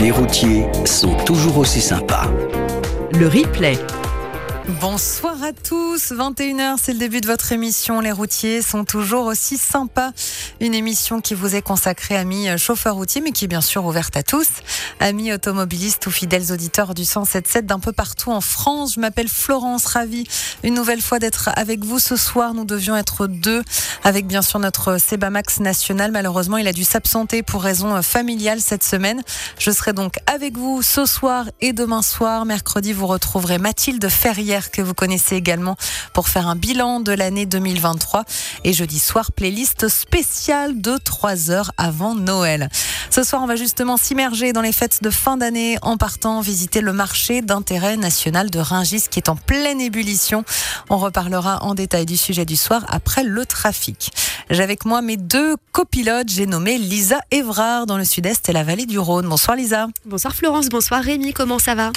Les routiers sont toujours aussi sympas. Le replay. Bonsoir à tous, 21h, c'est le début de votre émission. Les routiers sont toujours aussi sympas. Une émission qui vous est consacrée, amis chauffeurs routiers, mais qui est bien sûr ouverte à tous. Amis automobilistes ou fidèles auditeurs du 177 d'un peu partout en France. Je m'appelle Florence, ravie une nouvelle fois d'être avec vous ce soir. Nous devions être deux avec bien sûr notre Sebamax national. Malheureusement, il a dû s'absenter pour raison familiale cette semaine. Je serai donc avec vous ce soir et demain soir. Mercredi, vous retrouverez Mathilde Ferrière que vous connaissez également pour faire un bilan de l'année 2023. Et jeudi soir, playlist spéciale de 3 heures avant Noël. Ce soir, on va justement s'immerger dans les fêtes de fin d'année en partant visiter le marché d'intérêt national de Ringis qui est en pleine ébullition. On reparlera en détail du sujet du soir après le trafic. J'ai avec moi mes deux copilotes. J'ai nommé Lisa Évrard dans le sud-est et la vallée du Rhône. Bonsoir Lisa. Bonsoir Florence, bonsoir Rémi, comment ça va?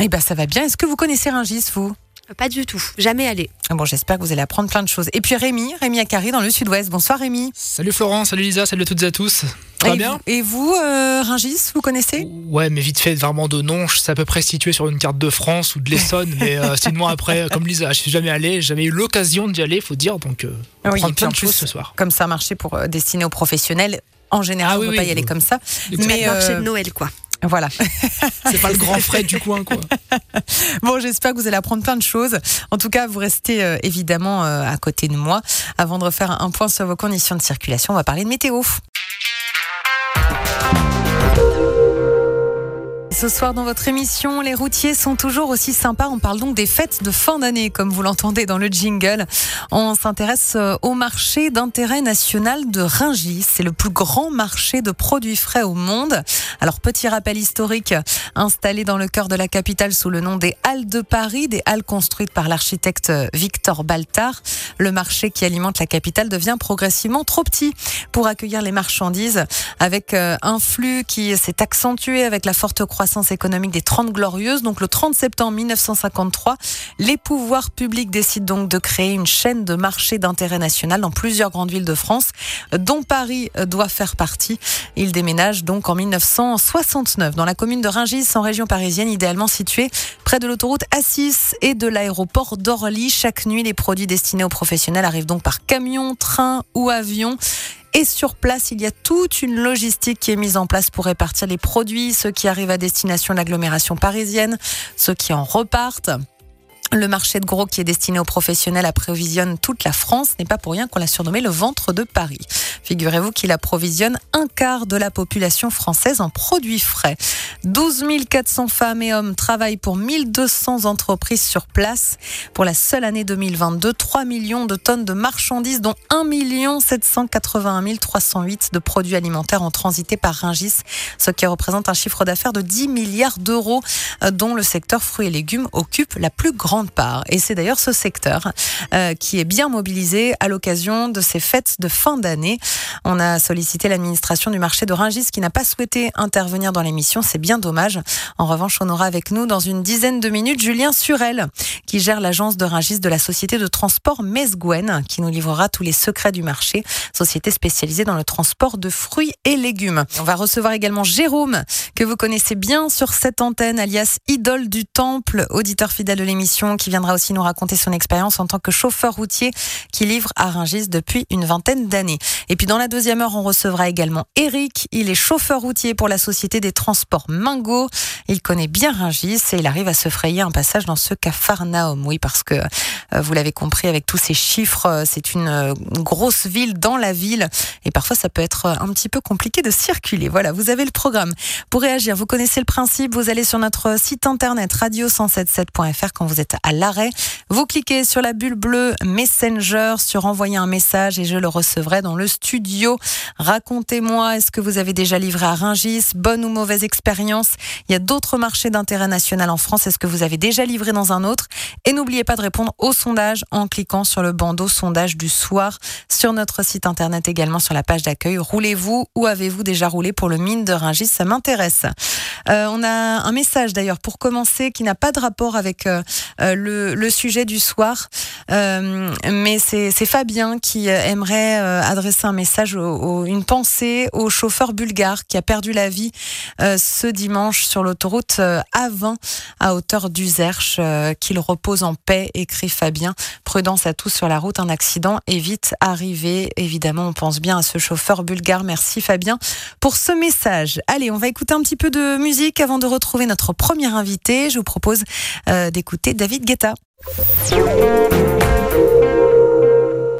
Eh bien ça va bien. Est-ce que vous connaissez Ringis, vous? Pas du tout, jamais allé. Ah bon, j'espère que vous allez apprendre plein de choses. Et puis Rémi, Rémi Akari dans le sud-ouest. Bonsoir Rémi. Salut Florence, salut Lisa, salut à toutes et à tous. Ça va et bien vous, Et vous, euh, Ringis, vous connaissez Ouais, mais vite fait, vraiment de nom, c'est à peu près situé sur une carte de France ou de l'Essonne, mais euh, sinon après, comme Lisa, je suis jamais allé, j'ai jamais eu l'occasion d'y aller, faut dire, donc euh, on oui, plein de plus, choses ce soir. Comme ça, marché pour euh, destiné aux professionnels. En général, Ah on oui, ne peut oui, pas y aller comme ça. Mais marché euh, de Noël quoi. Voilà. C'est pas le grand frais du coin, quoi. Bon, j'espère que vous allez apprendre plein de choses. En tout cas, vous restez euh, évidemment euh, à côté de moi. Avant de refaire un point sur vos conditions de circulation, on va parler de météo. Ce soir dans votre émission, les routiers sont toujours aussi sympas. On parle donc des fêtes de fin d'année, comme vous l'entendez dans le jingle. On s'intéresse euh, au marché d'intérêt national de Ringis. C'est le plus grand marché de produits frais au monde. Alors, petit rappel historique, installé dans le cœur de la capitale sous le nom des Halles de Paris, des halles construites par l'architecte Victor Baltard. Le marché qui alimente la capitale devient progressivement trop petit pour accueillir les marchandises, avec euh, un flux qui s'est accentué avec la forte croissance économique des 30 Glorieuses. Donc le 30 septembre 1953, les pouvoirs publics décident donc de créer une chaîne de marchés d'intérêt national dans plusieurs grandes villes de France, dont Paris doit faire partie. Il déménage donc en 1969 dans la commune de Ringis, en région parisienne, idéalement située près de l'autoroute A6 et de l'aéroport d'Orly. Chaque nuit, les produits destinés aux professionnels arrivent donc par camion, train ou avion. Et sur place, il y a toute une logistique qui est mise en place pour répartir les produits, ceux qui arrivent à destination de l'agglomération parisienne, ceux qui en repartent. Le marché de gros qui est destiné aux professionnels approvisionne toute la France. n'est pas pour rien qu'on l'a surnommé le ventre de Paris. Figurez-vous qu'il approvisionne un quart de la population française en produits frais. 12 400 femmes et hommes travaillent pour 1200 entreprises sur place. Pour la seule année 2022, 3 millions de tonnes de marchandises, dont 1 781 308 de produits alimentaires ont transité par Ringis, ce qui représente un chiffre d'affaires de 10 milliards d'euros, dont le secteur fruits et légumes occupe la plus grande part. Et c'est d'ailleurs ce secteur euh, qui est bien mobilisé à l'occasion de ces fêtes de fin d'année. On a sollicité l'administration du marché de Ringis qui n'a pas souhaité intervenir dans l'émission. C'est bien dommage. En revanche, on aura avec nous dans une dizaine de minutes Julien Surel qui gère l'agence de Ringis de la société de transport Mesguen qui nous livrera tous les secrets du marché, société spécialisée dans le transport de fruits et légumes. On va recevoir également Jérôme que vous connaissez bien sur cette antenne alias Idole du Temple, auditeur fidèle de l'émission qui viendra aussi nous raconter son expérience en tant que chauffeur routier qui livre à Ringis depuis une vingtaine d'années. Et puis dans la deuxième heure, on recevra également Eric. Il est chauffeur routier pour la société des transports Mingo. Il connaît bien Ringis et il arrive à se frayer un passage dans ce Capharnaüm. Oui, parce que euh, vous l'avez compris avec tous ces chiffres, euh, c'est une euh, grosse ville dans la ville et parfois ça peut être un petit peu compliqué de circuler. Voilà, vous avez le programme. Pour réagir, vous connaissez le principe, vous allez sur notre site internet radio177.fr quand vous êtes à l'arrêt. Vous cliquez sur la bulle bleue Messenger sur envoyer un message et je le recevrai dans le studio. Racontez-moi, est-ce que vous avez déjà livré à Ringis? Bonne ou mauvaise expérience? Il y a d'autres marchés d'intérêt national en France. Est-ce que vous avez déjà livré dans un autre? Et n'oubliez pas de répondre au sondage en cliquant sur le bandeau sondage du soir sur notre site internet également sur la page d'accueil. Roulez-vous ou avez-vous déjà roulé pour le mine de Ringis? Ça m'intéresse. Euh, on a un message d'ailleurs pour commencer qui n'a pas de rapport avec euh, le, sujet du soir. mais c'est Fabien qui aimerait adresser un message, une pensée au chauffeur bulgare qui a perdu la vie ce dimanche sur l'autoroute A20 à hauteur d'Uzerche. Qu'il repose en paix, écrit Fabien. Prudence à tous sur la route, un accident est vite arrivé. Évidemment, on pense bien à ce chauffeur bulgare. Merci Fabien pour ce message. Allez, on va écouter un petit peu de musique avant de retrouver notre premier invité. Je vous propose euh, d'écouter David Guetta.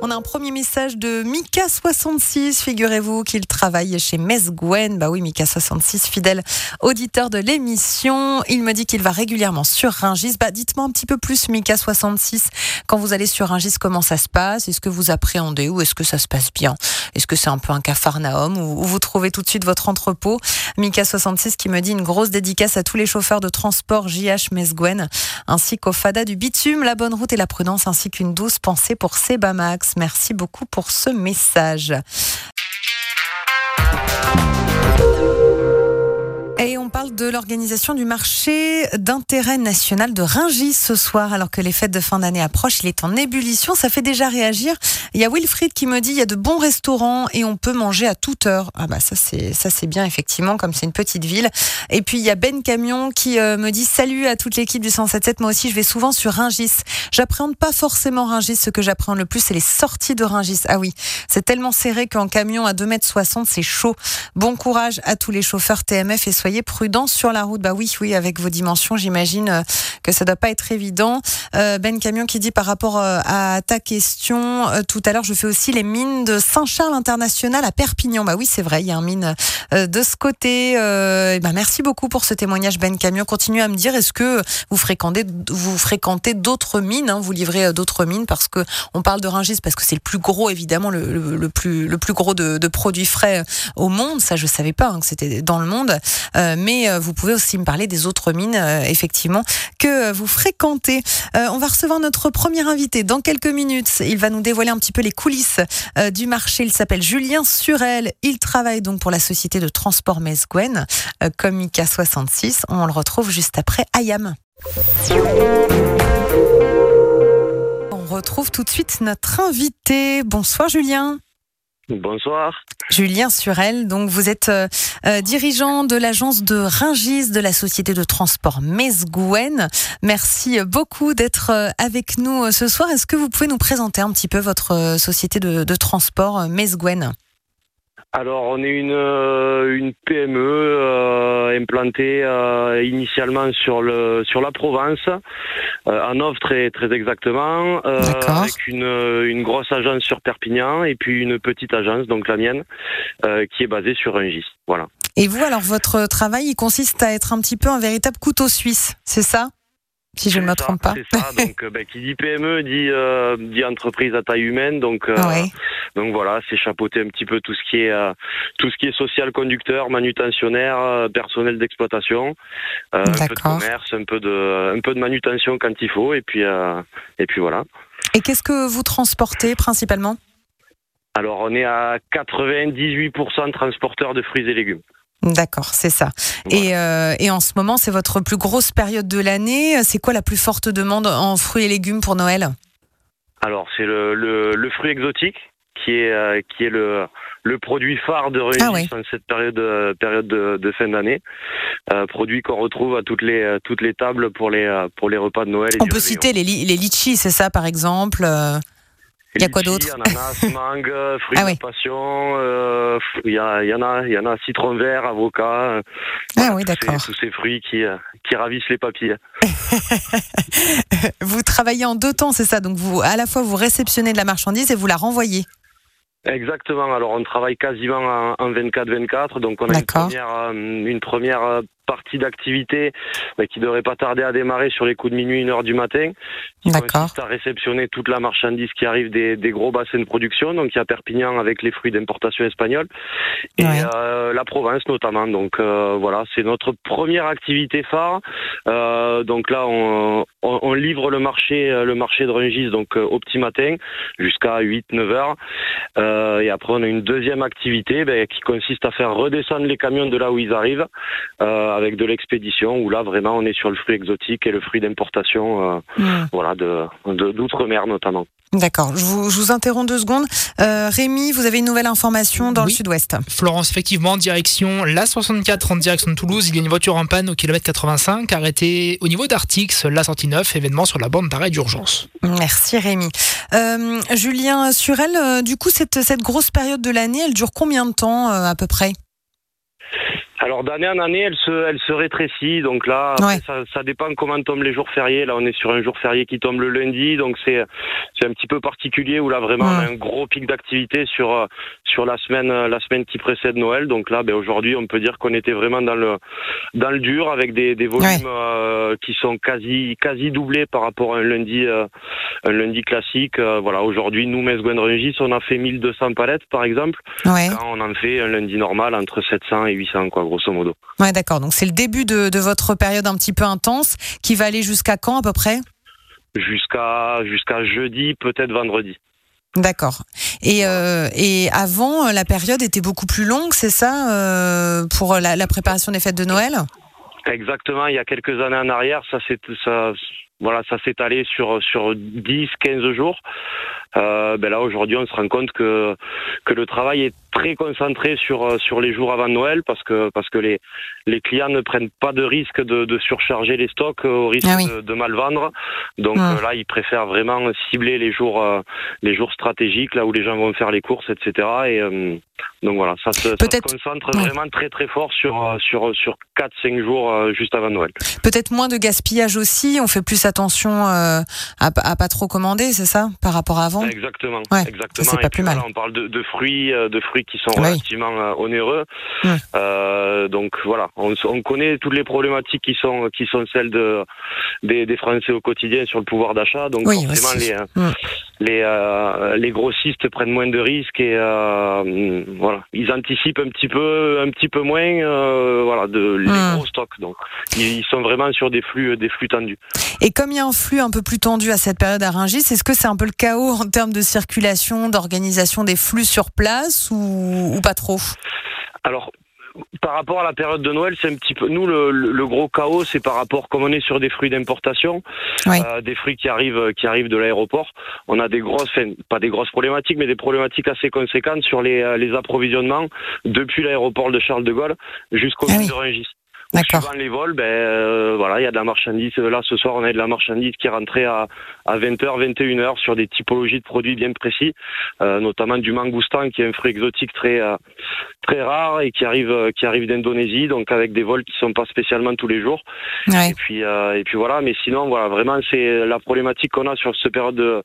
On a un premier message de Mika66. Figurez-vous qu'il travaille chez Mesgwen. Bah oui, Mika66, fidèle auditeur de l'émission. Il me dit qu'il va régulièrement sur Ringis. Bah dites-moi un petit peu plus, Mika66. Quand vous allez sur Ringis, comment ça se passe? Est-ce que vous appréhendez ou est-ce que ça se passe bien? Est-ce que c'est un peu un cafarnaum ou vous trouvez tout de suite votre entrepôt? Mika66 qui me dit une grosse dédicace à tous les chauffeurs de transport JH Mesgwen ainsi qu'au FADA du bitume, la bonne route et la prudence ainsi qu'une douce pensée pour Sebamax. Merci beaucoup pour ce message. De l'organisation du marché d'intérêt national de Ringis ce soir, alors que les fêtes de fin d'année approchent. Il est en ébullition, ça fait déjà réagir. Il y a Wilfried qui me dit il y a de bons restaurants et on peut manger à toute heure. Ah bah ça c'est ça c'est bien effectivement, comme c'est une petite ville. Et puis il y a Ben Camion qui euh, me dit salut à toute l'équipe du 177. Moi aussi je vais souvent sur Ringis. J'appréhende pas forcément Ringis. Ce que j'appréhende le plus c'est les sorties de Ringis. Ah oui, c'est tellement serré qu'en camion à 2,60 m c'est chaud. Bon courage à tous les chauffeurs TMF et soyez prudent sur la route. Bah oui, oui, avec vos dimensions, j'imagine euh, que ça doit pas être évident. Euh, ben Camion qui dit par rapport euh, à ta question tout à l'heure, je fais aussi les mines de Saint-Charles International à Perpignan. Bah oui, c'est vrai, il y a un mine de ce côté. Bah merci beaucoup pour ce témoignage, Ben Camion. Continuez à me dire, est-ce que vous fréquentez, vous fréquentez d'autres mines, hein, vous livrez d'autres mines parce que on parle de Ringis parce que c'est le plus gros, évidemment, le, plus gros de, produits frais au monde. Ça, je savais pas hein, que c'était dans le monde. Mais vous pouvez aussi me parler des autres mines, euh, effectivement, que vous fréquentez. on va recevoir notre premier invité dans quelques minutes. Il va nous dévoiler un petit peu les coulisses du marché. Il s'appelle Julien Surel. Il travaille donc pour la société de transport Mesgwen, Comica 66. On le retrouve juste après Ayam. On retrouve tout de suite notre invité. Bonsoir Julien. Bonsoir. Julien Surel, donc vous êtes euh, euh, dirigeant de l'agence de Ringis de la société de transport Mesgouen. Merci beaucoup d'être euh, avec nous ce soir. Est-ce que vous pouvez nous présenter un petit peu votre société de, de transport Mesgouen? Alors, on est une, euh, une PME euh, implantée euh, initialement sur le sur la Provence, en offre très très exactement, avec une, une grosse agence sur Perpignan et puis une petite agence, donc la mienne, qui est basée sur Rungis. Voilà. Et vous, alors, votre travail, il consiste à être un petit peu un véritable couteau suisse, c'est ça? Si je ne me trompe pas. C'est ça. Donc, ben, qui dit PME dit, dit entreprise à taille humaine. Donc, donc voilà, c'est chapeauter un petit peu tout ce qui est euh, tout ce qui est social conducteur, manutentionnaire, euh, personnel d'exploitation, euh, un peu de commerce, un peu de un peu de manutention quand il faut, et puis et puis voilà. Et qu'est-ce que vous transportez principalement? Alors on est à 98% transporteurs de fruits et légumes. D'accord, c'est ça. Et, et, en ce moment, c'est votre plus grosse période de l'année. C'est quoi la plus forte demande en fruits et légumes pour Noël? Alors, c'est le, le, le, fruit exotique qui est euh, qui est le le produit phare de ah en cette période euh, période de, de fin d'année. Euh, produit qu'on retrouve à toutes les toutes les tables pour les pour les repas de Noël. On peut citer les, les litchis, c'est ça par exemple. Il y a quoi d'autre Ananas, mangue, fruits ah de passion, il y, a, y en a, il y en a citron vert, avocat. Ah oui, d'accord. Tous ces fruits qui, qui ravissent les papilles. vous travaillez en deux temps, c'est ça Donc vous, à la fois vous réceptionnez de la marchandise et vous la renvoyez. Exactement. Alors on travaille quasiment en 24-24, donc on a une première, euh, une première euh, partie d'activité qui devrait pas tarder à démarrer sur les coups de minuit, une heure du matin, qui consiste à réceptionner toute la marchandise qui arrive des, des, gros bassins de production. Donc il y a Perpignan avec les fruits d'importation espagnole et euh, la province notamment. Donc euh, voilà, c'est notre première activité phare. Euh, donc là, on, on, on, livre le marché, le marché de Rungis donc au petit matin jusqu'à 8-9 heures. et après, on a une deuxième activité ben, qui consiste à faire redescendre les camions de là où ils arrivent avec de l'expédition où là vraiment on est sur le fruit exotique et le fruit d'importation, mmh. voilà, de d'outre-mer notamment. D'accord. Je vous, je vous, interromps deux secondes. Euh, Rémi, vous avez une nouvelle information dans le sud-ouest. Florence, effectivement, direction la 64 en direction de Toulouse. Il y a une voiture en panne au kilomètre 85 arrêtée au niveau d'Artix, la sortie 9, événement sur la bande d'arrêt d'urgence. Merci Rémi. Euh, Julien Surel, euh, du coup, cette, cette grosse période de l'année, elle dure combien de temps euh, à peu près? Alors d'année en année, elle se, elle se rétrécit. Donc là, ça, ça, dépend comment tombent les jours fériés. Là, on est sur un jour férié qui tombe le lundi, donc c'est c'est un petit peu particulier où là vraiment on a un gros pic d'activité sur sur la semaine la semaine qui précède Noël. Donc là, ben aujourd'hui, on peut dire qu'on était vraiment dans le dans le dur avec des, des volumes euh, qui sont quasi quasi doublés par rapport à un lundi euh, un lundi classique. Euh, voilà, aujourd'hui, nous, Metz Rungis, on a fait 1200 palettes par exemple. Quand on en fait un lundi normal entre 700 et 800 quoi grosso modo. Ouais, d'accord. Donc c'est le début de, votre période un petit peu intense qui va aller jusqu'à quand à peu près? Jusqu'à jusqu'à jeudi, peut-être vendredi. D'accord. Et, euh, et avant, la période était beaucoup plus longue, c'est ça, euh, pour la, la, préparation des fêtes de Noël? Exactement. Il y a quelques années en arrière, ça s'est ça, voilà, ça s'est allé sur sur 10, 15 jours. Euh, ben là aujourd'hui, on se rend compte que que le travail est très concentré sur euh, sur les jours avant Noël parce que parce que les les clients ne prennent pas de risque de, de surcharger les stocks au risque ah de, mal vendre. Donc ah. euh, là, ils préfèrent vraiment cibler les jours euh, les jours stratégiques là où les gens vont faire les courses, etc. Et donc voilà, ça se, ça se concentre vraiment très très fort sur sur sur 4-5 jours juste avant Noël. Peut-être moins de gaspillage aussi. On fait plus attention à, à pas trop commander, c'est ça, par rapport à avant? Exactement, exactement. C'est pas plus mal. on parle de, de fruits, de fruits qui sont relativement euh, onéreux. Euh, donc voilà, on, on, connaît toutes les problématiques qui sont qui sont celles de des, des Français au quotidien sur le pouvoir d'achat. Donc forcément les les euh, les grossistes prennent moins de risques et euh, voilà, ils anticipent un petit peu un petit peu moins voilà de les gros stocks. Donc ils sont vraiment sur des flux des flux tendus. Et comme il y a un flux un peu plus tendu à cette période à Rungis, est-ce que c'est un peu le chaos en termes de circulation, d'organisation des flux sur place ou ou, pas trop? Alors, par rapport à la période de Noël, c'est un petit peu nous le, gros chaos, c'est par rapport comme on est sur des fruits d'importation, euh, des fruits qui arrivent qui arrivent de l'aéroport. On a des grosses, pas des grosses problématiques, mais des problématiques assez conséquentes sur les, euh, les approvisionnements depuis l'aéroport de Charles de Gaulle jusqu'au ah de Rungis. Suivant les vols, ben euh, voilà, il y a de la marchandise. Là, ce soir, on a de la marchandise qui est rentrée à, à 20h, 21h sur des typologies de produits bien précis, euh, notamment du mangoustan, qui est un fruit exotique très euh, très rare et qui arrive qui arrive d'Indonésie, donc avec des vols qui sont pas spécialement tous les jours. Et puis et puis voilà, mais sinon voilà, vraiment c'est la problématique qu'on a sur cette période de,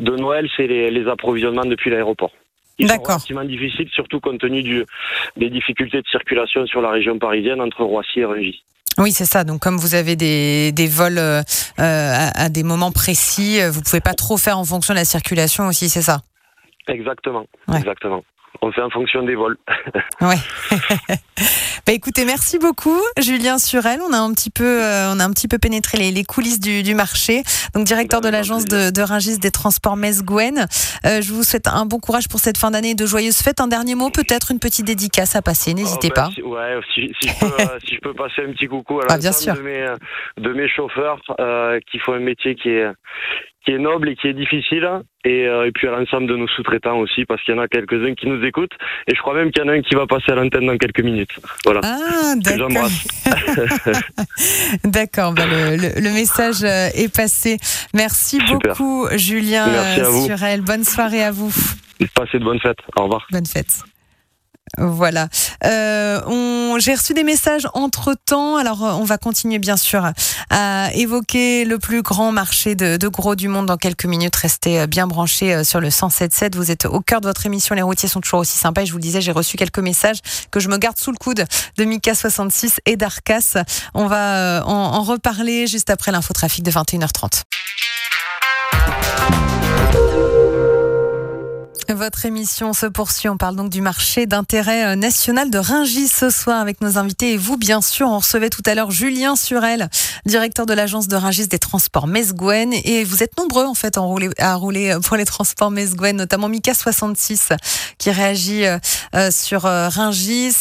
de Noël, c'est les, les approvisionnements depuis l'aéroport. Ils sont relativement difficiles, surtout compte tenu du, des difficultés de circulation sur la région parisienne entre Roissy et Rungis. Oui, c'est ça. Donc, comme vous avez des, des vols euh, à, à, des moments précis, euh, vous pouvez pas trop faire en fonction de la circulation aussi, c'est ça? Exactement. Exactement on fait en fonction des vols. ouais. bah écoutez, merci beaucoup, Julien Surel. On a un petit peu, euh, on a un petit peu pénétré les, les coulisses du, du, marché. Donc directeur de l'agence de, de Rungis des transports Metz-Gwen. Euh, je vous souhaite un bon courage pour cette fin d'année de joyeuses fêtes. Un dernier mot, peut-être une petite dédicace à passer. N'hésitez oh, bah, pas. Si, ouais, si, si, je peux, euh, si, je peux, passer un petit coucou à ah, l'ensemble de, mes, de mes chauffeurs qui font un métier qui est qui est noble et qui est difficile, et, euh, et puis à l'ensemble de nos sous-traitants aussi, parce qu'il y en a quelques-uns qui nous écoutent, et je crois même qu'il y en a un qui va passer à l'antenne dans quelques minutes. Voilà. Ah, d'accord. d'accord, bah le, le, le, message euh, est passé. Merci Super. beaucoup, Julien Merci à vous. Surel. Bonne soirée à vous. Passez de bonnes fêtes. Au revoir. Bonne fête. Voilà. Euh, j'ai reçu des messages entre temps. Alors, on va continuer bien sûr à évoquer le plus grand marché de, gros du monde dans quelques minutes. Restez bien branchés euh, sur le 107.7. Vous êtes au cœur de votre émission. Les routiers sont toujours aussi sympas. Et je vous le disais, j'ai reçu quelques messages que je me garde sous le coude de Mika 66 et d'Arcas. On va euh, en, en reparler juste après l'infotrafic de 21h30. Votre émission se poursuit. On parle donc du marché d'intérêt euh, national de Ringis ce soir avec nos invités et vous, bien sûr. On recevait tout à l'heure Julien Surel, directeur de l'agence de Ringis des transports Mesguen. Et vous êtes nombreux, en fait, à rouler, rouler pour les transports Mesguen, notamment Mika66 qui réagit euh, sur euh, Ringis.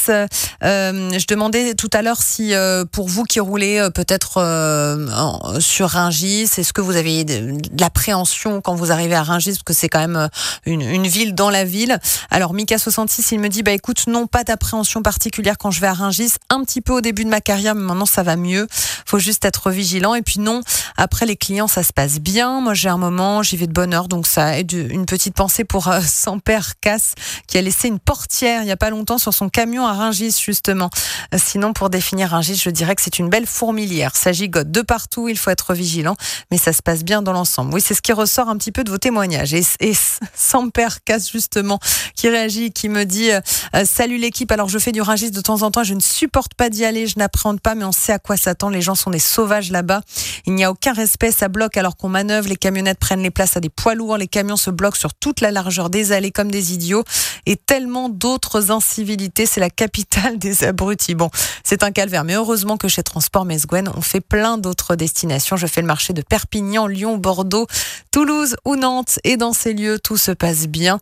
je demandais tout à l'heure si, pour vous qui roulez peut-être sur Ringis, est-ce que vous avez de l'appréhension quand vous arrivez à Ringis, parce que c'est quand même une, une ville dans la ville. Alors Mika 66, il me dit bah écoute, non pas d'appréhension particulière quand je vais à Ringis, un petit peu au début de ma carrière, mais maintenant ça va mieux. Faut juste être vigilant et puis non, après les clients ça se passe bien. Moi j'ai un moment, j'y vais de bonne heure, donc ça aide une petite pensée pour euh, son père Casse qui a laissé une portière il y a pas longtemps sur son camion à Ringis justement. Euh, sinon pour définir Ringis, je dirais que c'est une belle fourmilière. Ça gigote de partout, il faut être vigilant, mais ça se passe bien dans l'ensemble. Oui, c'est ce qui ressort un petit peu de vos témoignages. Et, et sans père Justement qui réagit, qui me dit euh, Salut l'équipe, alors je fais du rangis de temps en temps, je ne supporte pas d'y aller, je n'appréhende pas, mais on sait à quoi s'attend. Les gens sont des sauvages là-bas. Il n'y a aucun respect, ça bloque alors qu'on manœuvre, les camionnettes prennent les places à des poids lourds, les camions se bloquent sur toute la largeur des allées comme des idiots et tellement d'autres incivilités. C'est la capitale des abrutis. Bon, c'est un calvaire, mais heureusement que chez Transport Mesguen, on fait plein d'autres destinations. Je fais le marché de Perpignan, Lyon, Bordeaux, Toulouse ou Nantes et dans ces lieux, tout se passe bien.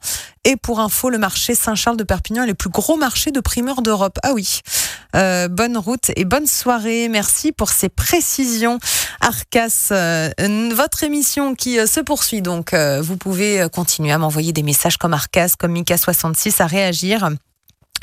Et pour info, le marché Saint-Charles de Perpignan est le plus gros marché de primeurs d'Europe. Ah oui. Euh, bonne route et bonne soirée. Merci pour ces précisions. Arcas, euh, votre émission qui euh, se poursuit. Donc, vous pouvez continuer à m'envoyer des messages comme Arcas, comme Mika66 à réagir.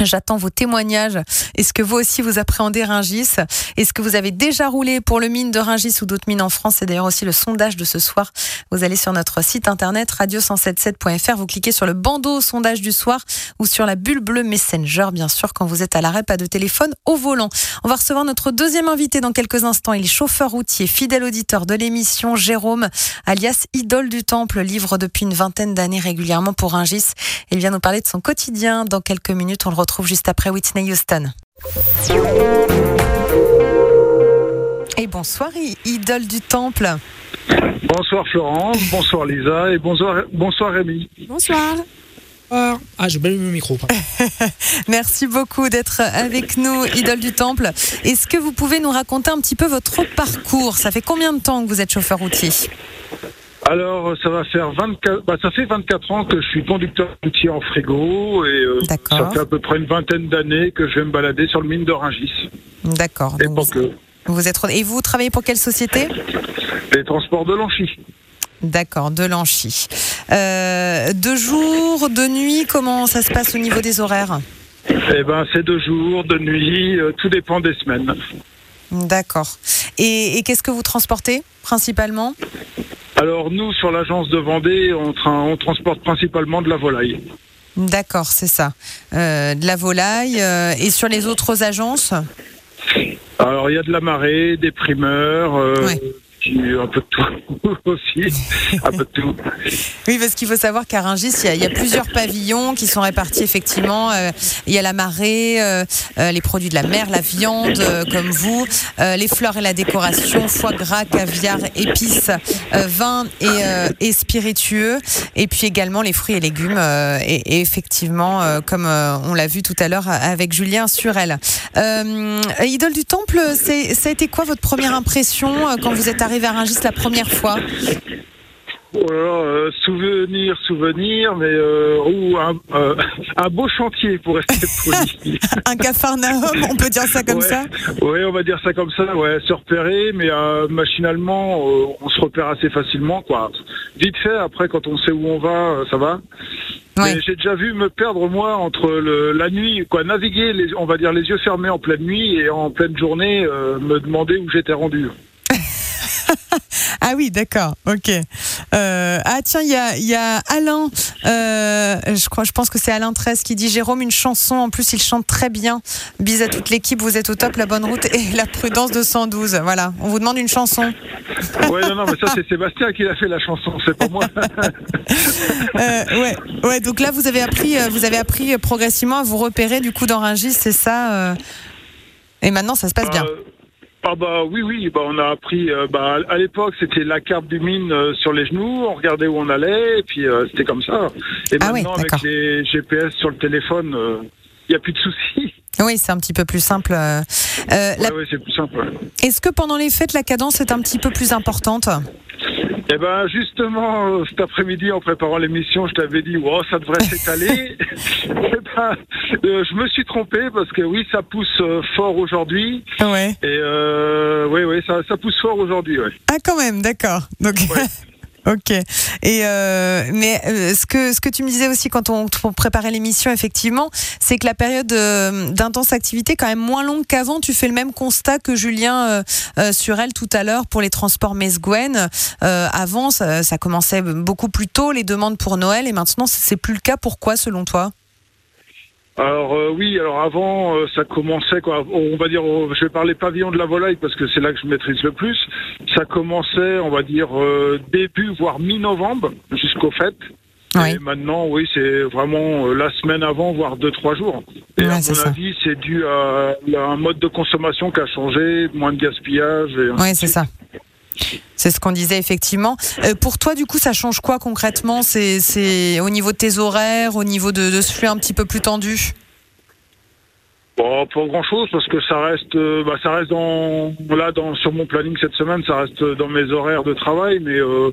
J'attends vos témoignages. Est-ce que vous aussi vous appréhendez Ringis? Est-ce que vous avez déjà roulé pour le mine de Ringis ou d'autres mines en France? C'est d'ailleurs aussi le sondage de ce soir. Vous allez sur notre site internet radio177.fr, vous cliquez sur le bandeau sondage du soir ou sur la bulle bleue Messenger, bien sûr, quand vous êtes à l'arrêt, pas de téléphone au volant. On va recevoir notre deuxième invité dans quelques instants. Il est chauffeur routier, fidèle auditeur de l'émission, Jérôme, alias Idole du Temple, livre depuis une vingtaine d'années régulièrement pour Ringis. Il vient nous parler de son quotidien. Dans quelques minutes, on le retrouve retrouve juste après Whitney Houston. Et bonsoir, idole du temple. Bonsoir Florence, bonsoir Lisa et bonsoir, bonsoir Rémi. Bonsoir. Ah, j'ai bien eu le micro. Merci beaucoup d'être avec nous, idole du temple. Est-ce que vous pouvez nous raconter un petit peu votre parcours? Ça fait combien de temps que vous êtes chauffeur routier? Alors, ça va faire 24, bah, ça fait 24 ans que je suis conducteur routier en frigo et euh, ça fait à peu près une vingtaine d'années que je vais me balader sur le mine de Rungis. D'accord. Et, vous êtes... et vous travaillez pour quelle société? Les transports de Lanchy. D'accord, de Lanchy. Euh, de jour, de nuit, comment ça se passe au niveau des horaires? Eh ben, c'est de jour, de nuit, euh, tout dépend des semaines. D'accord. et qu'est-ce que vous transportez principalement? Alors nous, sur l'agence de Vendée, on, on, transporte principalement de la volaille. D'accord, c'est ça. Euh, de la volaille. Euh, et sur les autres agences? Alors il y a de la marée, des primeurs. Euh, un peu de tout aussi, un peu de tout. Oui, parce qu'il faut savoir qu'à Rungis, il y, a, plusieurs pavillons qui sont répartis effectivement. Euh, il y a la marée, euh, euh, les produits de la mer, la viande, comme vous, les fleurs et la décoration, foie gras, caviar, épices, vin et, spiritueux, et puis également les fruits et légumes. Et, effectivement, comme on l'a vu tout à l'heure avec Julien Surel. Idole du Temple, ça a été quoi votre première impression quand vous êtes arrivé arrivé à Rungis la première fois Oh euh, souvenir, souvenir, mais euh, ou euh, un, beau chantier pour rester poli. un cafarnaum, on peut dire ça comme ça Oui, on va dire ça comme ça, ouais, se repérer, mais machinalement, on se repère assez facilement, quoi. Vite fait, après, quand on sait où on va, ça va. J'ai déjà vu me perdre moi entre le, la nuit, quoi, naviguer, les, on va dire les yeux fermés en pleine nuit et en pleine journée, me demander où j'étais rendu. ah oui, d'accord, ok. Euh, ah tiens, il y a, y a, Alain, euh, je crois, je pense que c'est Alain 13 qui dit Jérôme une chanson. En plus, il chante très bien. Bis à toute l'équipe, vous êtes au top, la bonne route et la prudence de 112. Voilà, on vous demande une chanson. Ouais, non, non, mais ça c'est Sébastien qui a fait la chanson, c'est pas moi. euh, ouais, ouais. Donc là, vous avez appris, euh, vous avez appris progressivement à vous repérer du coup dans Ringis, c'est ça. Et maintenant, ça se passe bien. Ah bah oui oui bah on a appris euh, bah à l'époque c'était la carte du mine euh, sur les genoux on regardait où on allait et puis euh, c'était comme ça. Et Ah maintenant oui, avec les GPS sur le téléphone il y a plus de soucis Oui, c'est un petit peu plus simple. Euh, euh, la- ouais, ouais, c'est plus simple ouais. Est-ce que pendant les fêtes, la cadence est un petit peu plus importante? Eh ben justement, cet après-midi, en préparant l'émission, je t'avais dit, oh, ça devrait s'étaler. Eh ben, euh, je me suis trompé parce que oui, ça pousse euh, fort aujourd'hui. Ouais. Et euh, oui, oui, ça, ça pousse fort aujourd'hui. Ouais. Ah, quand même, d'accord. Donc. Ouais. Ok. Et euh, mais euh, ce que ce que tu me disais aussi quand on, on préparait l'émission, effectivement, c'est que la période euh, d'intense activité est quand même moins longue qu'avant. Tu fais le même constat que Julien euh, sur elle tout à l'heure pour les transports. Euh, avant, ça, ça commençait beaucoup plus tôt les demandes pour Noël, et maintenant c'est plus le cas. Pourquoi, selon toi? Alors euh, oui, alors avant, euh, ça commençait quoi. On va dire, euh, je vais parler pavillon de la volaille parce que c'est là que je maîtrise le plus. Ça commençait, on va dire euh, début voire mi-novembre jusqu'aux fêtes. Oui. Et maintenant, oui, c'est vraiment la semaine avant, voire deux, trois jours. Et Ouais, à mon avis, c'est dû à, à un mode de consommation qui a changé, moins de gaspillage. Et Oui, c'est ça. C'est ce qu'on disait effectivement. Euh, pour toi, du coup, ça change quoi concrètement C'est au niveau de tes horaires, au niveau de, ce flux un petit peu plus tendu Bon, pas grand chose parce que ça reste, euh, bah, ça reste dans, là, sur mon planning cette semaine, ça reste dans mes horaires de travail, mais euh,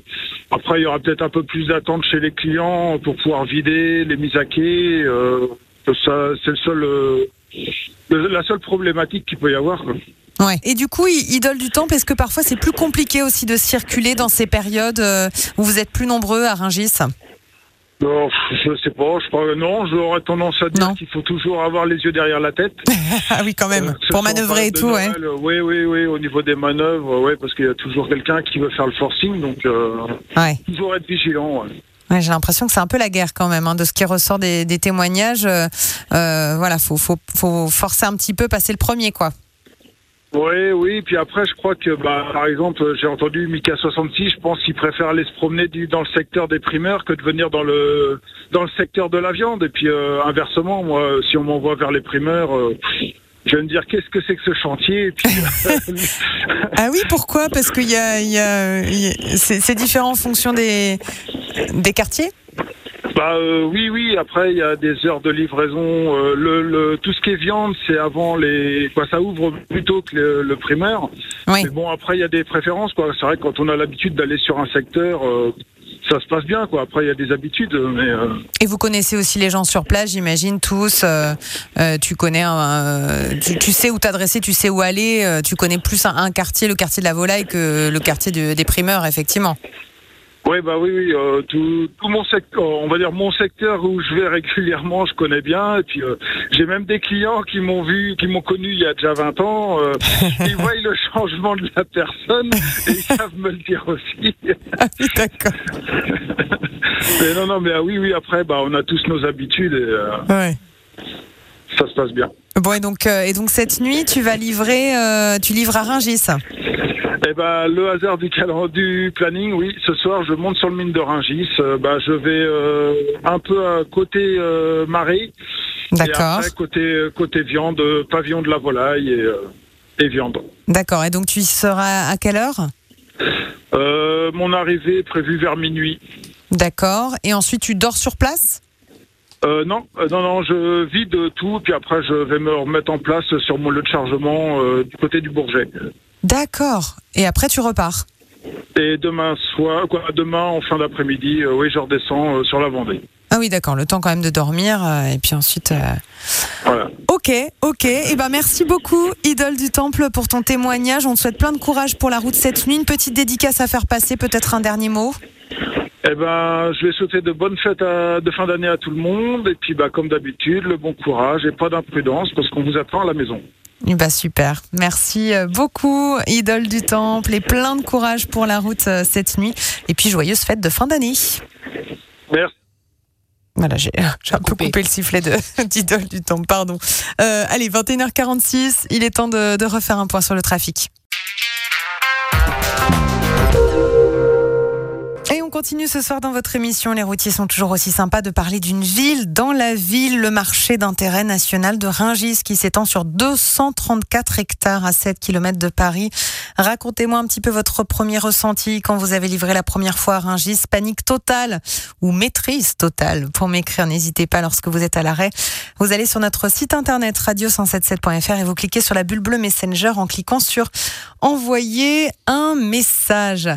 après il y aura peut-être un peu plus d'attente chez les clients pour pouvoir vider les mises à quai. Ça, c'est le seul, la seule problématique qu'il peut y avoir. quoi. Ouais. Et du coup, idole du temple, est-ce que parfois c'est plus compliqué aussi de circuler dans ces périodes euh, où vous êtes plus nombreux à Rungis Non, je sais pas, je crois, non, j'aurais tendance à dire qu'il faut toujours avoir les yeux derrière la tête. Ah oui, quand même. Euh, Pour manœuvrer et tout. Noël, euh, Oui, oui, oui, au niveau des manœuvres, ouais, parce qu'il y a toujours quelqu'un qui veut faire le forcing, donc euh, Ouais. toujours être vigilant. ouais. Ouais, J'ai l'impression que c'est un peu la guerre quand même, hein, de ce qui ressort des, des témoignages. euh, euh, voilà, faut, faut, faut forcer un petit peu, passer le premier, quoi. Oui, oui, puis après, je crois que, bah, par exemple, j'ai entendu Mika 66, je pense qu'il préfère aller se promener dans le secteur des primeurs que de venir dans le dans le secteur de la viande. Et puis euh, inversement, moi, si on m'envoie vers les primeurs, euh, je vais me dire qu'est-ce que c'est que ce chantier? Et puis, Ah oui, pourquoi? Parce qu'il y a, il y a, il y a- c'est c'est différent en fonction des, des quartiers? Bah euh, oui, oui. Après, il y a des heures de livraison. Euh, le, le- tout ce qui est viande, c'est avant les. Quoi, ça ouvre plutôt que le, le primaire. Oui. Mais bon, après, il y a des préférences. Quoi. C'est vrai que quand on a l'habitude d'aller sur un secteur, euh, ça se passe bien. Quoi. Après, il y a des habitudes, mais. Et vous connaissez aussi les gens sur place, j'imagine, tous. tu connais, tu, tu sais où t'adresser, tu sais où aller. tu connais plus un, un quartier, le quartier de la volaille, que le quartier de- des primeurs, effectivement. Oui, bah oui, oui. euh, tout, tout mon secteur, on va dire mon secteur où je vais régulièrement, je connais bien. Et puis euh, j'ai même des clients qui m'ont vu, qui m'ont connu il y a déjà 20 ans. euh, ils voient le changement de la personne et ils savent me le dire aussi. Ah oui, d'accord. mais non, non, mais ah oui, oui. Après, bah on a tous nos habitudes et euh, Ouais. ça se passe bien. Bon, et donc, euh, et donc cette nuit, tu vas livrer, tu livres à Rungis. Eh ben, le hasard du calendrier du planning, oui. Ce soir, je monte sur le mine de Ringis. Euh, bah, je vais euh, un peu à côté euh, marée. D'accord. côté, côté viande, pavillon de la volaille et, et viande. D'accord. Et donc, tu y seras à quelle heure? Euh, mon arrivée est prévue vers minuit. D'accord. Et ensuite, tu dors sur place? Euh, non, euh, non, non, je vide tout, puis après je vais me remettre en place sur mon lieu de chargement euh, du côté du Bourget. D'accord. Et après, tu repars Et demain soir, quoi, demain en fin d'après-midi, euh, oui, je redescends euh, sur la Vendée. Ah oui, d'accord. Le temps quand même de dormir. euh, et puis ensuite. Voilà. Ok, ok. Et ben merci beaucoup, Idole du Temple, pour ton témoignage. On te souhaite plein de courage pour la route cette nuit. Une petite dédicace à faire passer, peut-être un dernier mot. Eh ben, je vais souhaiter de bonnes fêtes à- de fin d'année à tout le monde, et puis bah, comme d'habitude, le bon courage et pas d'imprudence, parce qu'on vous attend à la maison. Ben super. Merci euh, beaucoup, Idole du Temple, et plein de courage pour la route euh, cette nuit. Et puis joyeuse fête de fin d'année. Merci. Voilà, j'ai j'ai un peu Coupé. le sifflet de d'Idole du Temple, pardon. Euh, allez, 21h46, il est temps de, de refaire un point sur le trafic. On continue. continue ce soir dans votre émission. Les routiers sont toujours aussi sympas de parler d'une ville. Dans la ville, le marché d'intérêt national de Ringis qui s'étend sur 234 hectares à 7 km de Paris. Racontez-moi un petit peu votre premier ressenti quand vous avez livré la première fois à Ringis. Panique totale ou maîtrise totale? Pour m'écrire, n'hésitez pas lorsque vous êtes à l'arrêt. Vous allez sur notre site internet radio177.fr et vous cliquez sur la bulle bleue Messenger en cliquant sur envoyer un message.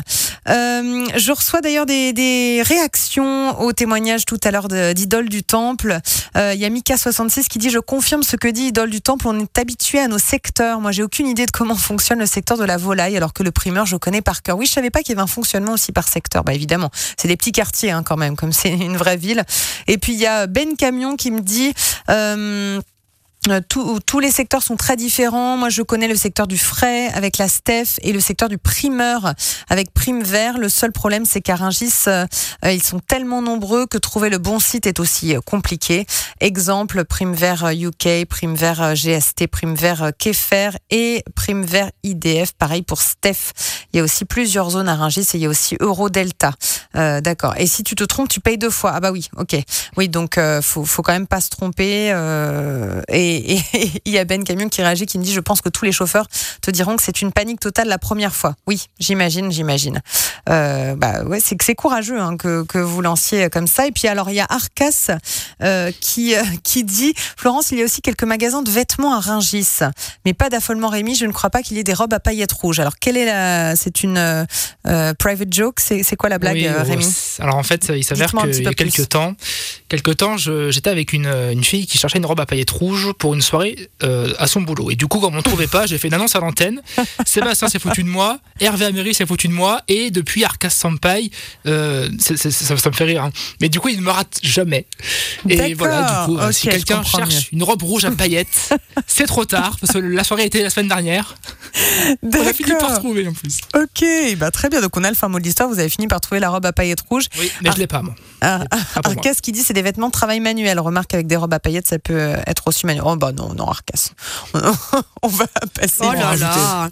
Euh, je reçois d'ailleurs des, réactions au témoignage tout à l'heure d'Idole du Temple. Euh, il y a Mika66 qui dit Je confirme ce que dit Idole du Temple. On est habitué à nos secteurs. Moi, j'ai aucune idée de comment fonctionne le secteur de la volaille, alors que le primeur, je connais par cœur. Oui, je savais pas qu'il y avait un fonctionnement aussi par secteur. Bah, évidemment, c'est des petits quartiers hein, quand même, comme c'est une vraie ville. Et puis, il y a Ben Camion qui me dit. Euh, euh, tous les secteurs sont très différents. Moi, je connais le secteur du frais avec la STEF et le secteur du primeur avec Prime Vert. Le seul problème, c'est qu'à Rungis, euh, ils sont tellement nombreux que trouver le bon site est aussi euh, compliqué. Exemple, Prime Vert UK, Prime Vert GST, Prime Vert Kefer et Prime Vert IDF. Pareil pour STEF. Il y a aussi plusieurs zones à Rungis et il y a aussi Euro Delta. D'accord. Et si tu te trompes, tu payes deux fois. Ah bah oui, ok. Oui, donc faut, faut quand même pas se tromper. et et il y a Ben Camion qui réagit, qui me dit Je pense que tous les chauffeurs te diront que c'est une panique totale la première fois. Oui, j'imagine, j'imagine. Euh, bah ouais, c'est que c'est courageux hein, que, que, vous lanciez comme ça. Et puis alors, il y a Arcas euh, qui, euh, qui dit Florence, il y a aussi quelques magasins de vêtements à Ringis, mais pas d'affolement Rémi. Je ne crois pas qu'il y ait des robes à paillettes rouges. Alors, quelle est la. C'est une private joke? C'est quoi la blague, Rémi? Alors, en fait, il s'avère qu'il y a quelques temps, quelques temps j'étais avec une, une fille qui cherchait une robe à paillettes rouges pour une soirée euh, à son boulot. Et du coup, comme on ne trouvait pas, j'ai fait une annonce à l'antenne. Sébastien s'est foutu de moi, Hervé Améry s'est foutu de moi, et depuis Arcas Sampaï, euh, ça, me fait rire. Hein. Mais du coup, il ne me rate jamais. Et voilà, du coup, euh, si quelqu'un cherche une robe rouge à paillettes, c'est trop tard, parce que la soirée était la semaine dernière. On a fini par trouver en plus. Ok, bah très bien. Donc on a le fin mot de l'histoire. Vous avez fini par trouver la robe à paillettes rouges. Oui, mais je je l'ai pas moi. Ah, Arcas qui dit? C'est des vêtements de travail manuel. Remarque avec des robes à paillettes, ça peut être aussi manuel. Oh bah non, non, Arcas. on va passer. Oh là là.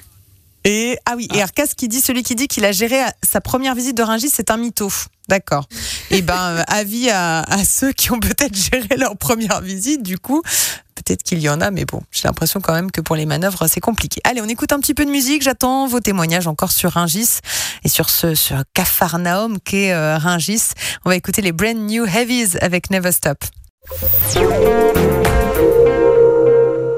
Et ah oui, et ah. Arcas qui dit celui qui dit qu'il a géré sa première visite de Rungis, c'est un mytho. D'accord. et eh ben euh, avis à, à, ceux qui ont peut-être géré leur première visite. Du coup, peut-être qu'il y en a, mais bon, j'ai l'impression quand même que pour les manœuvres, c'est compliqué. Allez, on écoute un petit peu de musique. J'attends vos témoignages encore sur Ringis et sur ce sur Cafarnaum qu'est euh, Ringis. On va écouter les Brand New Heavies avec Never Stop. Música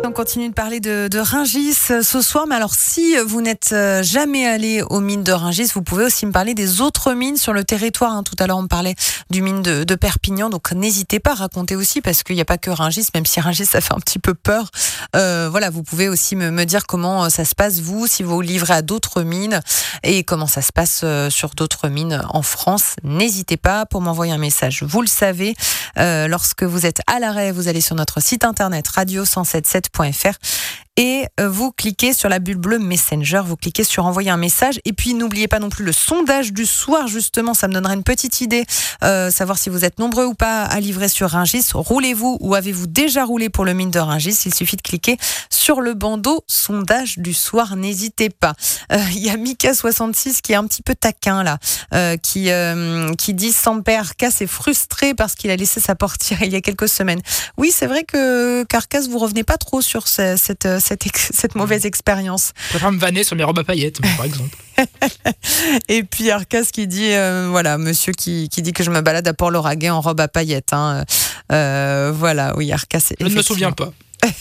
On continue de parler de, de, Ringis euh, ce soir. Mais alors, si vous n'êtes euh, jamais allé aux mines de Ringis, vous pouvez aussi me parler des autres mines sur le territoire. Hein. Tout à l'heure, on parlait du mine de, Perpignan. Donc, n'hésitez pas à raconter aussi, parce qu'il n'y a pas que Ringis, même si Ringis, ça fait un petit peu peur. Euh, voilà, vous pouvez aussi me, me, dire comment euh, ça se passe, vous, si vous livrez à d'autres mines et comment ça se passe sur d'autres mines en France. N'hésitez pas pour m'envoyer un message. Vous le savez, euh, lorsque vous êtes à l'arrêt, vous allez sur notre site internet radio177.fr et euh, vous cliquez sur la bulle bleue Messenger, vous cliquez sur envoyer un message et puis n'oubliez pas non plus le sondage du soir justement, ça me donnera une petite idée, euh, savoir si vous êtes nombreux ou pas à livrer sur Ringis. Roulez-vous ou avez-vous déjà roulé pour le mine de Ringis? Il suffit de cliquer sur le bandeau sondage du soir, n'hésitez pas. Euh, il y a Mika66 qui est un petit peu taquin là, qui, qui dit père Cas est frustré parce qu'il a laissé sa portière il y a quelques semaines. Oui, c'est vrai que Carcasse, vous revenez pas trop sur cette, cette mauvaise expérience. Je préfère me vanner sur mes robes à paillettes, par exemple. Et puis Arcas qui dit, euh, voilà, monsieur qui, qui, dit que je me balade à Port-Lauragais en robe à paillettes. Hein. Euh, voilà, oui, Arcas. Je ne me souviens pas.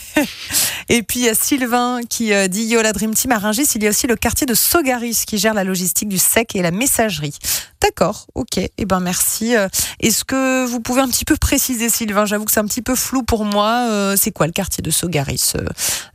Et puis il y a Sylvain qui euh, dit Yo la Dream Team à Rungis, il y a aussi le quartier de Sogaris qui gère la logistique du sec et la messagerie. D'accord, ok, eh ben merci. Euh, est-ce que vous pouvez un petit peu préciser, Sylvain? J'avoue que c'est un petit peu flou pour moi. Euh, c'est quoi le quartier de Sogaris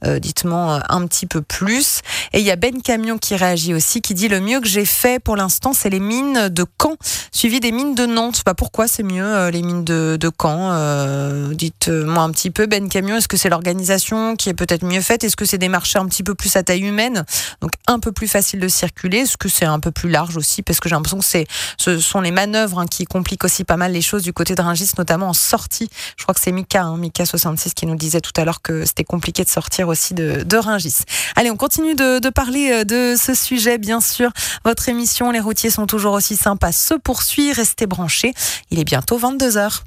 Dites-moi un petit peu plus. Et il y a Ben Camion qui réagit aussi, qui dit le mieux que j'ai fait pour l'instant, c'est les mines de Caen, suivi des mines de Nantes. Bah, pourquoi c'est mieux les mines de, Caen Dites-moi un petit peu, Ben Camion, est-ce que c'est l'organisation qui est peut-être mieux faites Est-ce que c'est des marchés un petit peu plus à taille humaine, donc un peu plus facile de circuler? Est-ce que c'est un peu plus large aussi? Parce que j'ai l'impression que c'est, ce sont les manœuvres hein, qui compliquent aussi pas mal les choses du côté de Rungis, notamment en sortie. Je crois que c'est Mika, hein, Mika66, qui nous disait tout à l'heure que c'était compliqué de sortir aussi de, de Rungis. Allez, on continue de, de parler euh, de ce sujet, bien sûr. Votre émission, les routiers sont toujours aussi sympas, se poursuit. Restez branchés. Il est bientôt 22h.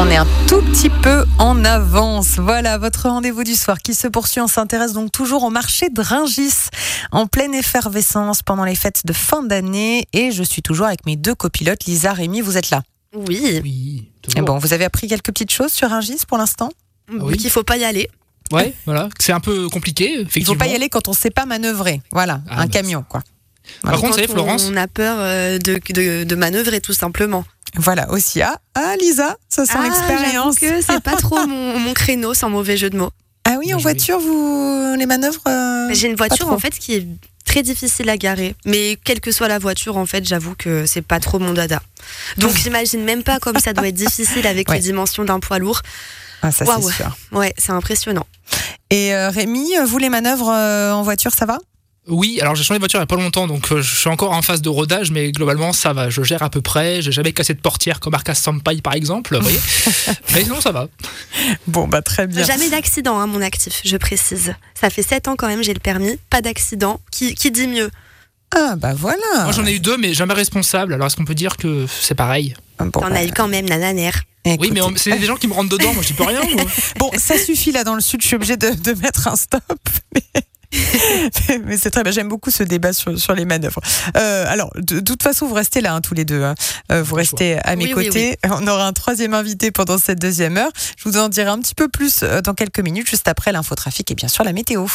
On est un tout petit peu en avance. Voilà votre rendez-vous du soir qui se poursuit. On s'intéresse donc toujours au marché de Ringis en pleine effervescence pendant les fêtes de fin d'année. Et je suis toujours avec mes deux copilotes, Lisa, Rémi, vous êtes là Oui. Oui. Et bon, vous avez appris quelques petites choses sur Ringis pour l'instant? Oui, qu'il faut pas y aller. Ouais, voilà. C'est un peu compliqué, effectivement. Il faut pas y aller quand on sait pas manœuvrer. Voilà, Ah, un bah, camion, quoi. Par contre, vous savez, Florence, On a peur euh, de, de, de manœuvrer tout simplement. Voilà, aussi. Ah, ah Lisa, ça sent Ah, l'expérience. que c'est pas trop mon, mon créneau, sans mauvais jeu de mots. Ah oui, en voiture, vous les manœuvres euh, J'ai une voiture en fait qui est très difficile à garer, mais quelle que soit la voiture, en fait, j'avoue que c'est pas trop mon dada. Donc j'imagine même pas comme ça doit être difficile avec Ouais. les dimensions d'un poids lourd. Ah, ça c'est sûr. Ouais, c'est impressionnant. Et euh, Rémi, vous les manœuvres euh, en voiture, ça va? Oui, alors j'ai changé de voiture il n'y a pas longtemps, donc euh, je suis encore en phase de rodage, mais globalement ça va. Je gère à peu près. J'ai jamais cassé de portière comme Arcas Sampaï par exemple. vous voyez mais sinon ça va. Bon, bah très bien. Jamais d'accident, hein, mon actif, je précise. Ça fait 7 ans quand même, j'ai le permis, pas d'accident. Qui, qui dit mieux? Ah bah voilà. Moi j'en ai eu deux, mais jamais responsable. Alors est-ce qu'on peut dire que c'est pareil? Bon, T'en bah, as eu quand même, nananère. Oui, écoutez. mais on- c'est des gens qui me rentrent dedans. Moi, je dis peux rien. moi. Bon, ça suffit là dans le sud, je suis obligée de, de mettre un stop. Mais, mais c'est très bien, j'aime beaucoup ce débat sur, sur les manœuvres. Euh, alors, de, toute façon, vous restez là hein, tous les deux. hein. Euh, vous restez à mes Oui, oui, côtés. On aura un troisième invité pendant cette deuxième heure. Je vous en dirai un petit peu plus euh, dans quelques minutes, juste après l'infotrafic et bien sûr la météo.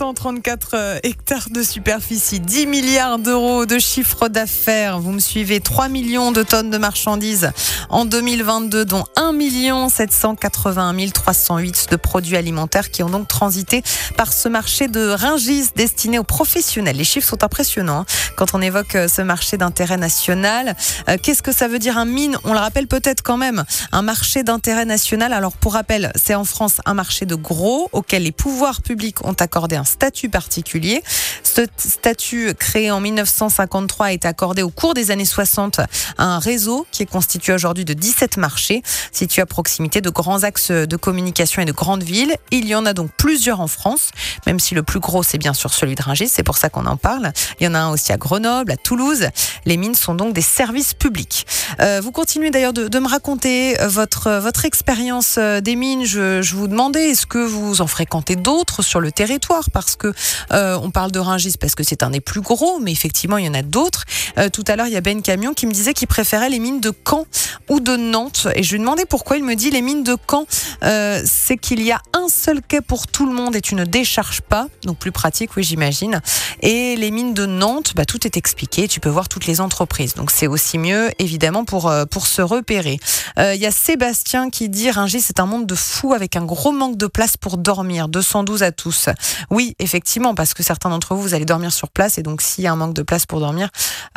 234 euh, hectares de superficie, 10 milliards d'euros de chiffre d'affaires. Vous me suivez 3 millions de tonnes de marchandises en 2022, dont 1 781 308 de produits alimentaires qui ont donc transité par ce marché de Ringis destiné aux professionnels. Les chiffres sont impressionnants hein, quand on évoque euh, ce marché d'intérêt national. Euh, Qu'est-ce que ça veut dire un mine? On le rappelle peut-être quand même. Un marché d'intérêt national. Alors pour rappel, c'est en France un marché de gros auquel les pouvoirs publics ont accordé un statut particulier. Ce statut créé en 1953 est accordé au cours des années 60 à un réseau qui est constitué aujourd'hui de 17 marchés situés à proximité de grands axes de communication et de grandes villes. Il y en a donc plusieurs en France, même si le plus gros c'est bien sûr celui de Rungis, c'est pour ça qu'on en parle. Il y en a un aussi à Grenoble, à Toulouse. Les mines sont donc des services publics. Euh, vous continuez d'ailleurs de, me raconter votre, votre expérience euh, des mines. Je vous demandais, est-ce que vous en fréquentez d'autres sur le territoire Parce que euh, on parle de Rungis parce que c'est un des plus gros, mais effectivement, il y en a d'autres. Euh, tout à l'heure, il y a Ben Camion qui me disait qu'il préférait les mines de Caen ou de Nantes. Et je lui demandais pourquoi. Il me dit les mines de Caen, euh, c'est qu'il y a un seul quai pour tout le monde et tu ne décharges pas. Donc plus pratique, oui, j'imagine. Et les mines de Nantes, bah, tout est expliqué. Tu peux voir toutes les entreprises. Donc c'est aussi mieux, évidemment, pour, pour se repérer. Il y a Sébastien qui dit Rungis, c'est un monde de fous avec un gros manque de place pour dormir. 212 à tous. Oui, effectivement, parce que certains d'entre vous, vous allez dormir sur place. Et donc s'il y a un manque de place pour dormir,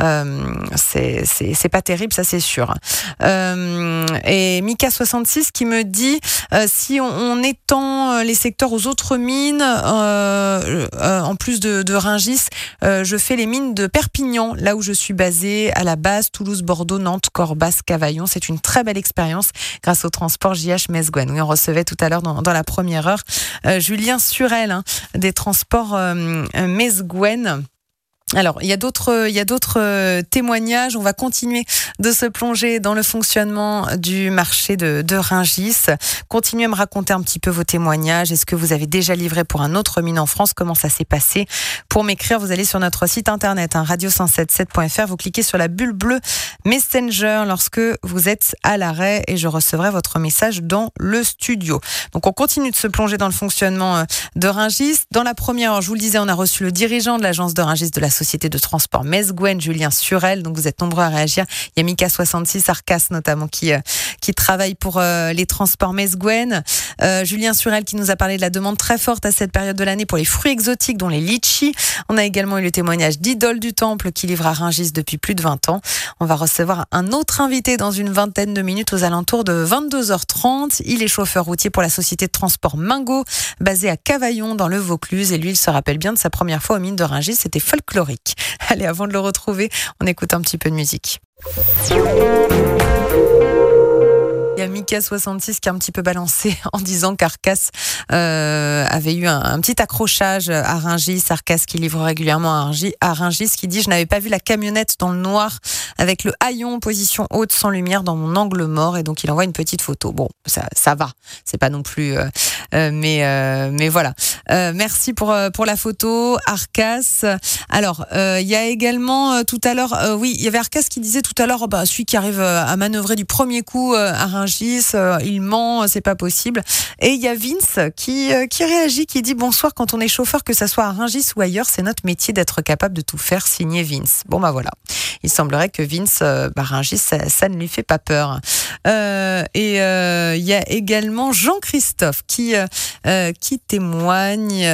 euh, c'est pas terrible, ça c'est sûr. Euh, et Mika66 qui me dit euh, si on, étend euh, les secteurs aux autres mines, en plus de, de Ringis, je fais les mines de Perpignan, là où je suis basée, à la base, Toulouse, Bordeaux, Nantes, Corbas, Cavaillon. C'est une très belle expérience grâce au transport JH Mesguen. Oui, on recevait tout à l'heure dans, dans la première heure Julien Surel hein, transports euh, Mesguen. Alors, il y a d'autres, il y a d'autres euh, témoignages. On va continuer de se plonger dans le fonctionnement du marché de, de Ringis. Continuez à me raconter un petit peu vos témoignages. Est-ce que vous avez déjà livré pour un autre mine en France? Comment ça s'est passé? Pour m'écrire, vous allez sur notre site internet, hein, radio177.fr. Vous cliquez sur la bulle bleue Messenger lorsque vous êtes à l'arrêt et je recevrai votre message dans le studio. Donc, on continue de se plonger dans le fonctionnement euh, de Ringis. Dans la première heure, je vous le disais, on a reçu le dirigeant de l'agence de Ringis de la société société de transport Mesguen, Julien Surel. Donc vous êtes nombreux à réagir. Il y a Mika 66, Arcas notamment qui qui travaille pour les transports Mesguen. Julien Surel qui nous a parlé de la demande très forte à cette période de l'année pour les fruits exotiques, dont les litchis. On a également eu le témoignage d'Idole du Temple qui livre à Ringis depuis plus de 20 ans. On va recevoir un autre invité dans une vingtaine de minutes aux alentours de 22h30. Il est chauffeur routier pour la société de transport Mingo, basée à Cavaillon dans le Vaucluse. Et lui, il se rappelle bien de sa première fois aux mines de Ringis. C'était folklorique. Allez, avant de le retrouver, on écoute un petit peu de musique. Il y a Mika66 qui a un petit peu balancé en disant qu'Arcas euh, avait eu un, petit accrochage à Ringis. Arcas qui livre régulièrement à Ringis, qui dit Je n'avais pas vu la camionnette dans le noir avec le haillon position haute sans lumière dans mon angle mort. Et donc il envoie une petite photo. Bon, ça, ça va. C'est pas non plus. Euh, euh, mais, euh, mais voilà. Euh, merci pour, pour la photo, Arcas. Alors, il y a également tout à l'heure, oui, il y avait Arcas qui disait tout à l'heure, bah, celui qui arrive à manœuvrer du premier coup à euh, il ment, c'est pas possible. Et il y a Vince qui, euh, qui réagit, qui dit bonsoir quand on est chauffeur, que ça soit à Rungis ou ailleurs, c'est notre métier d'être capable de tout faire, signer Vince. Bon bah voilà. Il semblerait que Vince, euh, bah, ça, ne lui fait pas peur. et il y a également Jean-Christophe qui, qui témoigne.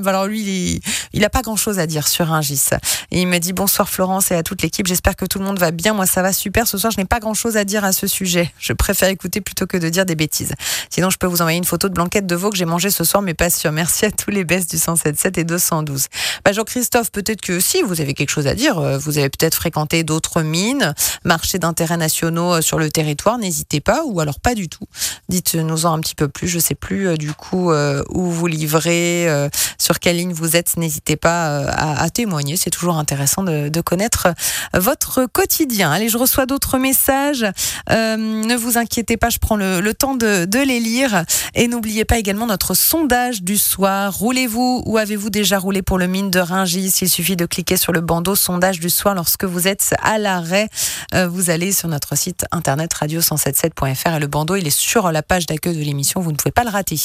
Bah, alors lui, il n'a pas grand-chose à dire sur Rungis. Et il me dit bonsoir Florence et à toute l'équipe. J'espère que tout le monde va bien. Moi, ça va super. Ce soir, je n'ai pas grand-chose à dire à ce sujet. Je préfère écouter plutôt que de dire des bêtises. Sinon, je peux vous envoyer une photo de blanquette de veau que j'ai mangé ce soir, mais pas sûr. Merci à tous les baisses du 177 et 212. Bah, Jean-Christophe, peut-être que si vous avez quelque chose à dire, euh, vous avez peut-être fréquenté d'autres mines, marchés d'intérêt nationaux euh, sur le territoire, n'hésitez pas, ou alors pas du tout. Dites-nous-en un petit peu plus. Je sais plus euh, du coup où vous livrez, sur quelle ligne vous êtes. N'hésitez pas à, témoigner. C'est toujours intéressant de, connaître votre quotidien. Allez, je reçois d'autres messages. Ne vous inquiétez pas, je prends le, temps de, les lire. Et n'oubliez pas également notre sondage du soir. Roulez-vous ou avez-vous déjà roulé pour le mine de Ringis Il suffit de cliquer sur le bandeau sondage du soir lorsque vous êtes à l'arrêt. Euh, vous allez sur notre site internet radio177.fr et le bandeau, il est sur la page d'accueil de l'émission. Vous ne pouvez pas le rater.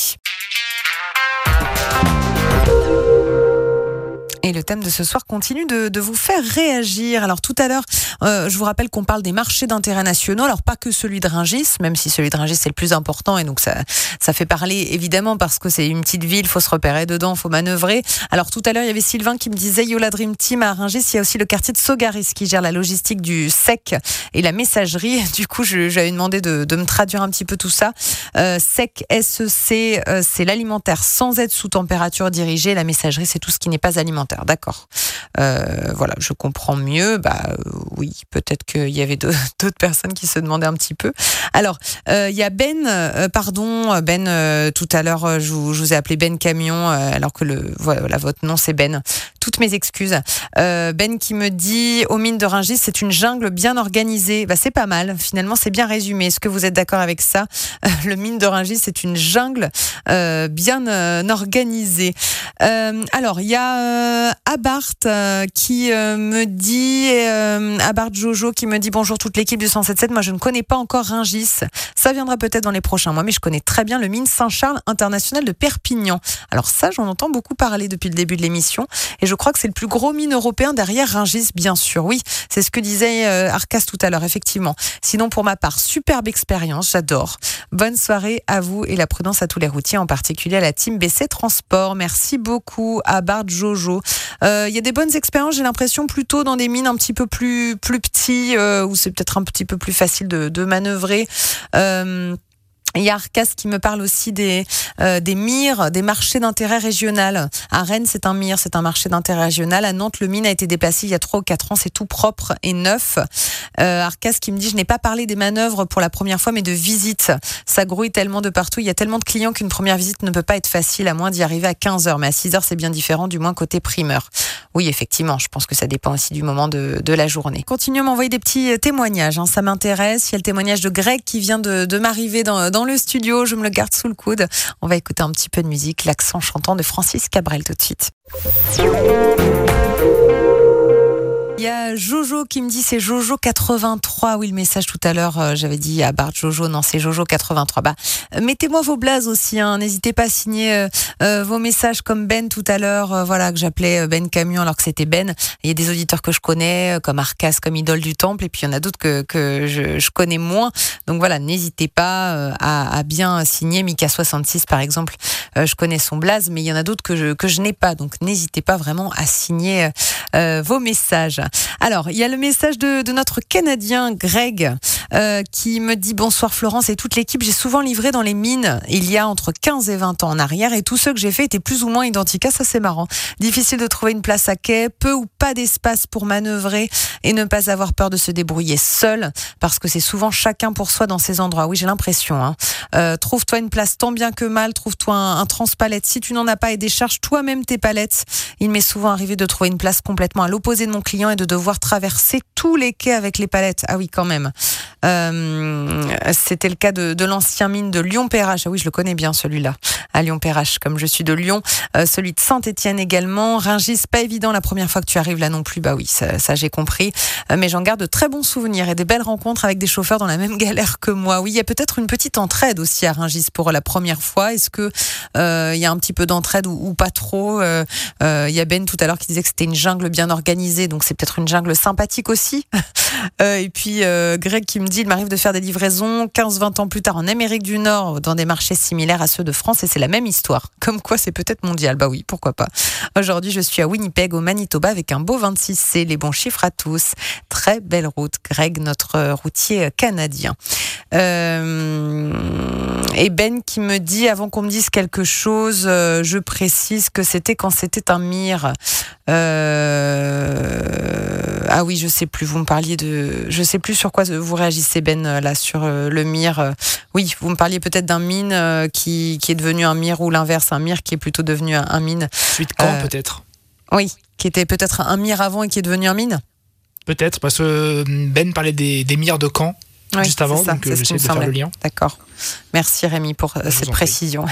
Et le thème de ce soir continue de, vous faire réagir. Alors tout à l'heure, euh, je vous rappelle qu'on parle des marchés d'intérêt nationaux. Alors pas que celui de Ringis, même si celui de Ringis c'est le plus important et donc ça, ça fait parler évidemment parce que c'est une petite ville, faut se repérer dedans, faut manœuvrer. Alors tout à l'heure, il y avait Sylvain qui me disait Yola Dream Team à Ringis, il y a aussi le quartier de Sogaris qui gère la logistique du SEC et la messagerie. Du coup, j'avais demandé de, me traduire un petit peu tout ça. Euh, SEC, SEC, euh, c'est l'alimentaire sans être sous température dirigée. La messagerie, c'est tout ce qui n'est pas alimentaire. D'accord. Euh, voilà, je comprends mieux. Bah euh, oui, peut-être qu'il y avait d'autres personnes qui se demandaient un petit peu. Alors, euh, il y a Ben, pardon, Ben, tout à l'heure, je, vous ai appelé Ben Camion, alors que le, voilà, votre nom c'est Ben. Toutes mes excuses. ben qui me dit, aux mines de Ringis, c'est une jungle bien organisée. Bah, c'est pas mal, finalement, c'est bien résumé. Est-ce que vous êtes d'accord avec ça? Le mine de Ringis, c'est une jungle bien organisée. alors, il y a euh, Abart euh, qui euh, me dit, Abart Jojo qui me dit bonjour toute l'équipe du 177. Moi, je ne connais pas encore Ringis. Ça viendra peut-être dans les prochains mois, mais je connais très bien le mine Saint-Charles international de Perpignan. Alors ça, j'en entends beaucoup parler depuis le début de l'émission, et je crois que c'est le plus gros mine européen derrière Ringis, bien sûr. Oui, c'est ce que disait Arcas tout à l'heure, effectivement. Sinon, pour ma part, superbe expérience, j'adore. Bonne soirée à vous et la prudence à tous les routiers, en particulier à la team BC Transport. Merci beaucoup à Bart Jojo. Euh, il y a des bonnes expériences, j'ai l'impression, plutôt dans des mines un petit peu plus, plus petits, euh, où c'est peut-être un petit peu plus facile de, de manœuvrer. Il y a Arcas qui me parle aussi des, euh, des MIR, des marchés d'intérêt régional. À Rennes, c'est un MIR, c'est un marché d'intérêt régional. À Nantes, le mine a été déplacé il y a 3 ou 4 ans, c'est tout propre et neuf. Euh, Arcas qui me dit, je n'ai pas parlé des manœuvres pour la première fois, mais de visites. Ça grouille tellement de partout, il y a tellement de clients qu'une première visite ne peut pas être facile, à moins d'y arriver à 15 heures. Mais à 6 heures, c'est bien différent, du moins côté primeur. Oui, effectivement, je pense que ça dépend aussi du moment de, de la journée. Continuez à m'envoyer des petits témoignages, hein, ça m'intéresse. Il y a le témoignage de Greg qui vient de, de m'arriver dans, dans le studio. Je me le garde sous le coude. On va écouter un petit peu de musique, l'accent chantant de Francis Cabrel tout de suite. Il y a Jojo qui me dit c'est Jojo 83. Oui, le message tout à l'heure, euh, j'avais dit à Bart Jojo, non, c'est Jojo 83. Bah, mettez-moi vos blazes aussi, hein. n'hésitez pas à signer vos messages comme Ben tout à l'heure, voilà, que j'appelais Ben Camion alors que c'était Ben. Il y a des auditeurs que je connais, comme Arcas, comme Idole du Temple, et puis il y en a d'autres que, que je, connais moins. Donc voilà, n'hésitez pas à, bien signer. Mika 66 par exemple, je connais son blaze, mais il y en a d'autres que je, que je n'ai pas. Donc n'hésitez pas vraiment à signer euh, vos messages. Alors, il y a le message de, notre Canadien Greg euh, qui me dit bonsoir Florence et toute l'équipe. J'ai souvent livré dans les mines il y a entre 15 et 20 ans en arrière et tous ceux que j'ai fait étaient plus ou moins identiques. Ah, ça c'est marrant. Difficile de trouver une place à quai, peu ou pas d'espace pour manœuvrer et ne pas avoir peur de se débrouiller seul parce que c'est souvent chacun pour soi dans ces endroits. Oui, j'ai l'impression. Hein. Euh, trouve-toi une place tant bien que mal, trouve-toi un, un transpalette. Si tu n'en as pas et décharge toi-même tes palettes. Il m'est souvent arrivé de trouver une place complètement à l'opposé de mon client et de devoir traverser tous les quais avec les palettes. Ah oui, quand même. Euh, c'était le cas de, de l'ancien mine de Lyon-Perrache. Ah oui, je le connais bien celui-là, à Lyon-Perrache, comme je suis de Lyon. Euh, celui de Saint-Étienne également. Ringis, pas évident la première fois que tu arrives là non plus. Bah oui, ça, ça j'ai compris. Euh, mais j'en garde de très bons souvenirs et des belles rencontres avec des chauffeurs dans la même galère que moi. Oui, il y a peut-être une petite entraide aussi à Ringis pour la première fois. Est-ce que il y a un petit peu d'entraide ou, ou, pas trop? Il y a Ben tout à l'heure qui disait que c'était une jungle bien organisée, donc c'est peut-être une jungle sympathique aussi. et puis Greg qui me dit il m'arrive de faire des livraisons 15-20 ans plus tard en Amérique du Nord dans des marchés similaires à ceux de France et c'est la même histoire. Comme quoi c'est peut-être mondial. Bah oui, pourquoi pas. Aujourd'hui, je suis à Winnipeg au Manitoba avec un beau 26C. Les bons chiffres à tous. Très belle route. Greg, notre routier canadien. Euh, et Ben qui me dit, avant qu'on me dise quelque chose, euh, je précise que c'était quand c'était un mire. Euh, ah oui, je sais plus. Vous me parliez de, je sais plus sur quoi vous réagissez Ben là sur le mire. Oui, vous me parliez peut-être d'un mine qui, qui est devenu un mire ou l'inverse, un mire qui est plutôt devenu un, mine. Suite quand peut-être? Oui, qui était peut-être un mire avant et qui est devenu un mine? Peut-être parce que Ben parlait des, des mires de Caen juste avant, donc euh, j'essaie de faire le lien. D'accord. Merci Rémi pour euh, cette précision.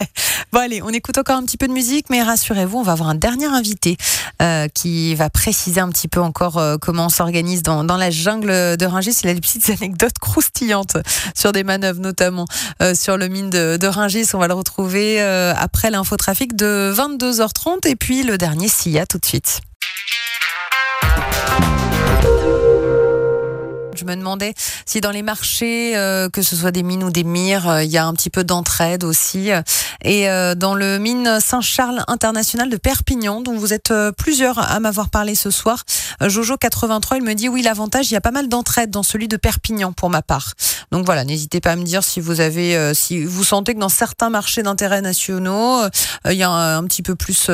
bon allez, on écoute encore un petit peu de musique, mais rassurez-vous, on va avoir un dernier invité euh, qui va préciser un petit peu encore comment on s'organise dans, dans, la jungle de Ringis. Il a des petites anecdotes croustillantes sur des manœuvres, notamment sur le mine de, de Ringis. On va le retrouver après l'infotrafic de 22h30 et puis le dernier SIA tout de suite. Me demandais si dans les marchés, euh, que ce soit des mines ou des mires, euh, il y a un petit peu d'entraide aussi. Et euh, dans le mine Saint-Charles International de Perpignan, dont vous êtes plusieurs à m'avoir parlé ce soir, Jojo 83, il me dit oui, l'avantage, il y a pas mal d'entraide dans celui de Perpignan pour ma part. Donc voilà, n'hésitez pas à me dire si vous avez, si vous sentez que dans certains marchés d'intérêt nationaux, il y a un, petit peu plus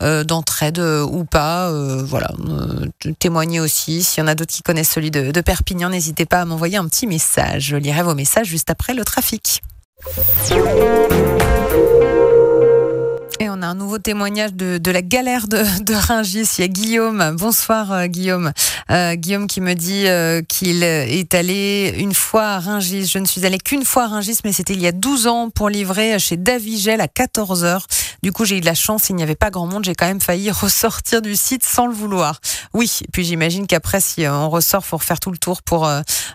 d'entraide ou pas. voilà, témoignez aussi s'il y en a d'autres qui connaissent celui de, de Perpignan n'hésitez pas à m'envoyer un petit message. Je lirai vos messages juste après le trafic. Et on a un nouveau témoignage de, la galère de, de, Ringis. Il y a Guillaume. Bonsoir euh, Guillaume. Euh, Guillaume qui me dit euh, qu'il est allé une fois à Ringis. Je ne suis allé qu'une fois à Ringis, mais c'était il y a 12 ans pour livrer chez Davigel à 14 h Du coup, j'ai eu de la chance. Il n'y avait pas grand monde. J'ai quand même failli ressortir du site sans le vouloir. Oui. Puis j'imagine qu'après, si on ressort, faut refaire tout le tour pour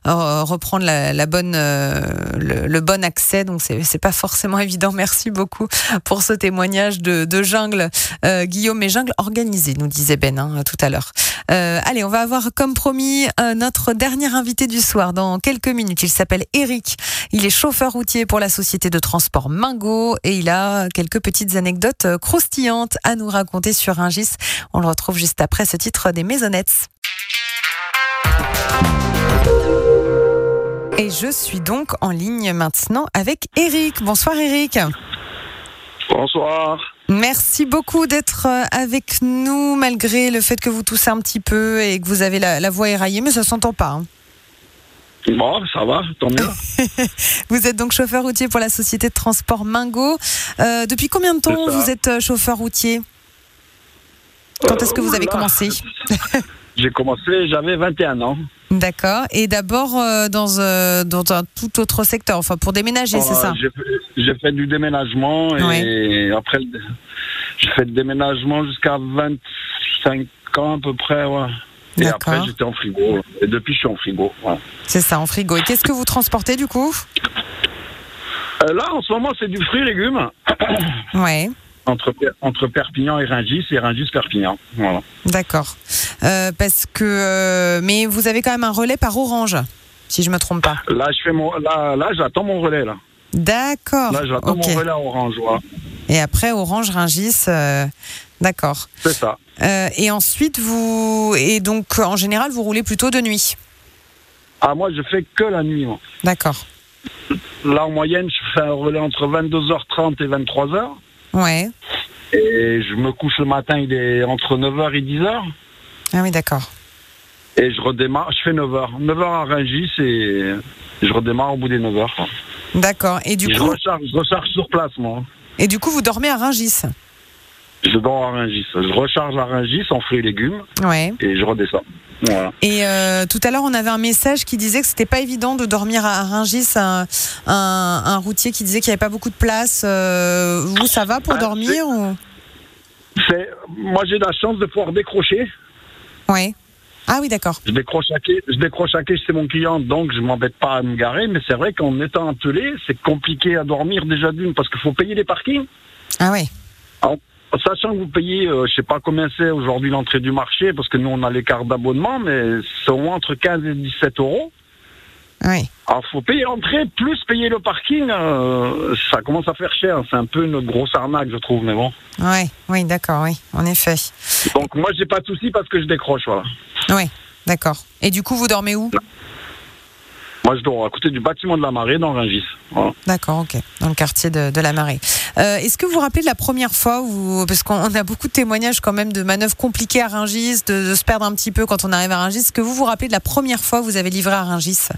reprendre la, bonne, le, bon accès. Donc c'est pas forcément évident. Merci beaucoup pour ce témoignage de, jungle, euh, Guillaume, et jungle organisée, nous disait Ben hein, tout à l'heure. Euh, allez, on va avoir comme promis euh, notre dernier invité du soir dans quelques minutes. Il s'appelle Eric. Il est chauffeur routier pour la société de transport Mingo et il a quelques petites anecdotes croustillantes à nous raconter sur Ringis. On le retrouve juste après ce titre des Maisonnettes. Et je suis donc en ligne maintenant avec Eric. Bonsoir Eric. Bonsoir. Merci beaucoup d'être euh, avec nous malgré le fait que vous toussez un petit peu et que vous avez la, voix éraillée, mais ça s'entend pas. Hein. Bon, ça va, tant mieux. vous êtes donc chauffeur routier pour la société de transport Mingo. Euh, depuis combien de temps vous êtes euh, chauffeur routier? Quand est-ce que vous avez commencé? J'ai commencé, j'avais 21 ans. D'accord. Et d'abord euh, dans, euh, dans un tout autre secteur, enfin pour déménager, c'est ça J'ai fait du déménagement et après, j'ai fait le déménagement jusqu'à 25 ans à peu près. Ouais. Et après, j'étais en frigo. Et depuis, je suis en frigo. C'est ça, en frigo. Et qu'est-ce que vous transportez du coup? Euh, Là, en ce moment, c'est du fruit et légumes. Ouais. Entre, entre Perpignan et Ringis et Ringis-Perpignan. Voilà. D'accord. Euh, parce que. Euh, mais vous avez quand même un relais par Orange, si je me trompe pas. Là, je fais mon, là, là j'attends mon relais. là. D'accord. Là, j'attends mon relais à Orange. Et après, Orange, Ringis. D'accord. C'est ça. Euh, et ensuite, vous. Et donc, en général, vous roulez plutôt de nuit Ah, moi, je fais que la nuit. D'accord. Là, en moyenne, je fais un relais entre 22h30 et 23h. Ouais. Et je me couche le matin, il est entre 9h et 10h. Ah oui, d'accord. Et je redémarre, je fais 9h. 9h à Rungis et je redémarre au bout des 9h. D'accord. Et du coup. Je recharge, je recharge sur place, moi. Et du coup, vous dormez à Rungis? Je dors à Rungis. Je recharge à Rungis en fruits et légumes. Ouais. Et je redescends. Voilà. Et euh, tout à l'heure, on avait un message qui disait que c'était pas évident de dormir à Rungis, un, un, routier qui disait qu'il n'y avait pas beaucoup de place. Euh, vous, ça va pour ah, dormir ou... Moi, j'ai la chance de pouvoir décrocher. Oui. Ah oui, d'accord. Je décroche à quai, je décroche à quai chez mon client, donc je m'embête pas à me garer. Mais c'est vrai qu'en étant attelé, c'est compliqué à dormir déjà d'une parce qu'il faut payer les parkings. Ah oui. Sachant que vous payez, je euh, je sais pas combien c'est aujourd'hui l'entrée du marché, parce que nous on a les cartes d'abonnement, mais c'est entre 15 et 17 euros. Oui. Alors faut payer l'entrée plus payer le parking, euh, ça commence à faire cher. C'est un peu une grosse arnaque, je trouve, mais bon. Oui, oui, d'accord, oui, en effet. Donc moi j'ai pas de souci parce que je décroche, voilà. Oui, d'accord. Et du coup vous dormez où? Moi, je dors à côté du bâtiment de la marée dans Rungis. D'accord, ok. Dans le quartier de, la marée. Euh, est-ce que vous vous rappelez de la première fois où, parce qu'on a beaucoup de témoignages quand même de manœuvres compliquées à Rungis, de, se perdre un petit peu quand on arrive à Rungis. Est-ce que vous vous rappelez de la première fois où vous avez livré à Rungis?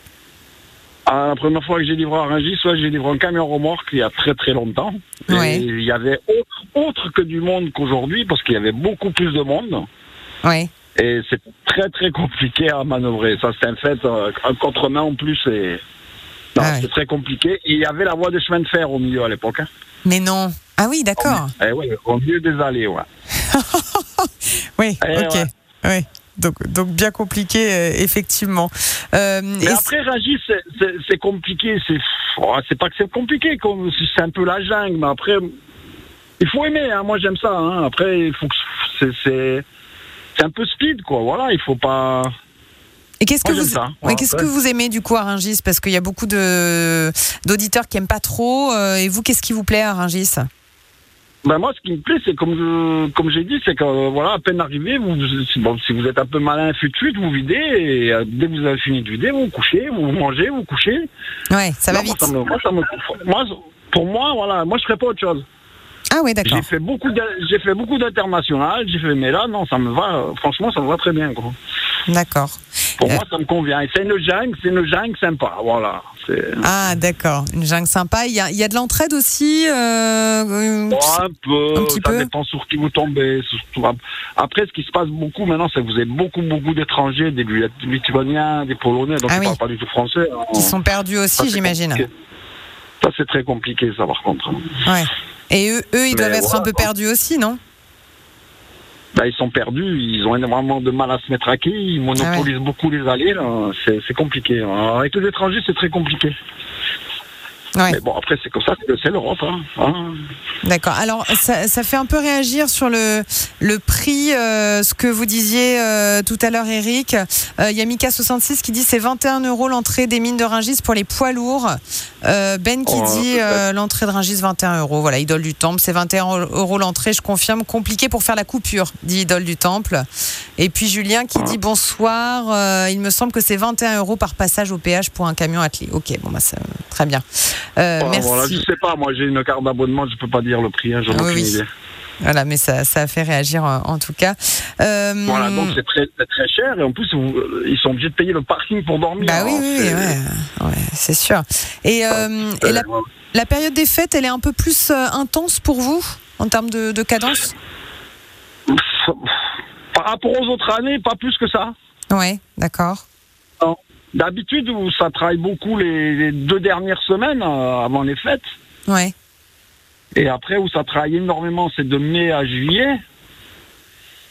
Ah, La première fois que j'ai livré à Rungis, j'ai livré un camion remorque il y a très très longtemps. Et il y avait autre, autre que du monde qu'aujourd'hui parce qu'il y avait beaucoup plus de monde. Oui. Et c'est très très compliqué à manœuvrer. Ça, c'est un fait. Euh, un contre-main en plus, c'est ah c'est très compliqué. Et il y avait la voie de chemin de fer au milieu à l'époque. Hein. Mais non. Ah oui, d'accord. Eh oui, au milieu des allées, ouais. oui, eh ok. Oui. Donc, donc bien compliqué, euh, effectivement. Euh, mais après, Ragis, c'est compliqué. C'est oh, c'est pas que c'est compliqué, c'est un peu la jungle, mais après, il faut aimer. Hein. Moi, j'aime ça. Hein. Après, il faut que c'est c'est un peu speed, quoi. Voilà, il faut pas. Et qu'est-ce que vous, qu'est-ce que vous aimez du coup à Rungis Parce qu'il y a beaucoup de d'auditeurs qui aiment pas trop. Euh, et vous, qu'est-ce qui vous plaît à Rungis ben moi, ce qui me plaît, c'est comme comme j'ai dit, c'est que voilà, à peine arrivé, vous, bon, si vous êtes un peu malin, fut de suite, vous videz et euh, dès que vous avez fini de vider, vous, vous couchez, vous mangez, vous couchez. Ouais, ça va vite. Moi, pour moi, voilà, moi je ferais pas autre chose. Ah oui, d'accord. J'ai fait beaucoup, j'ai fait beaucoup d'international. J'ai fait, mais là, non, ça me va. Franchement, ça me va très bien. D'accord. Pour moi, ça me convient. Et c'est une jungle, c'est une jungle sympa. Voilà. Ah, d'accord. Une jungle sympa. Il y a, il y a de l'entraide aussi. Euh, un peu. Un petit ça dépend sur qui vous tombez. Après, ce qui se passe beaucoup maintenant, c'est que vous avez beaucoup, beaucoup d'étrangers, des Lituaniens, des Polonais, donc ah ils ne parlent pas du tout français. Ils sont perdus aussi, j'imagine. Ça, c'est très compliqué, ça, par contre. Ouais. Et eux, eux ils doivent être un peu perdus aussi, non? Bah, ils sont perdus, ils ont énormément de mal à se mettre à quai, ils monopolisent ah beaucoup les allées, c'est compliqué. avec les étrangers, c'est très compliqué. Mais bon, après, c'est comme ça, c'est l'Europe. Hein. hein. D'accord. Alors, ça, ça, fait un peu réagir sur le, le prix, euh, ce que vous disiez euh, tout à l'heure, Eric. Euh, il y a Mika66 qui dit c'est 21 euros l'entrée des mines de Ringis pour les poids lourds. ben qui oh, dit l'entrée de Ringis 21 euros. Voilà, Idole du Temple, c'est 21 euros l'entrée, je confirme. Compliqué pour faire la coupure, dit Idole du Temple. Et puis Julien qui dit bonsoir, il me semble que c'est 21 euros par passage au péage pour un camion attelé. Ok, bon, bah, très bien. Euh, merci. Voilà, je sais pas, moi j'ai une carte d'abonnement, je peux pas dire le prix, hein, j'en ai ah aucune idée. Voilà, mais ça, ça a fait réagir en, tout cas. Euh, voilà, donc c'est très, très cher et en plus ils sont obligés de payer le parking pour dormir. Bah oui, oui, ouais, ouais c'est sûr. Et, euh, et la, la, période des fêtes, elle est un peu plus intense pour vous en termes de, de cadence? Par rapport aux autres années, pas plus que ça. Ouais, d'accord. D'habitude, où ça travaille beaucoup les, deux dernières semaines euh, avant les fêtes. Ouais. Et après, où ça travaille énormément, c'est de mai à juillet.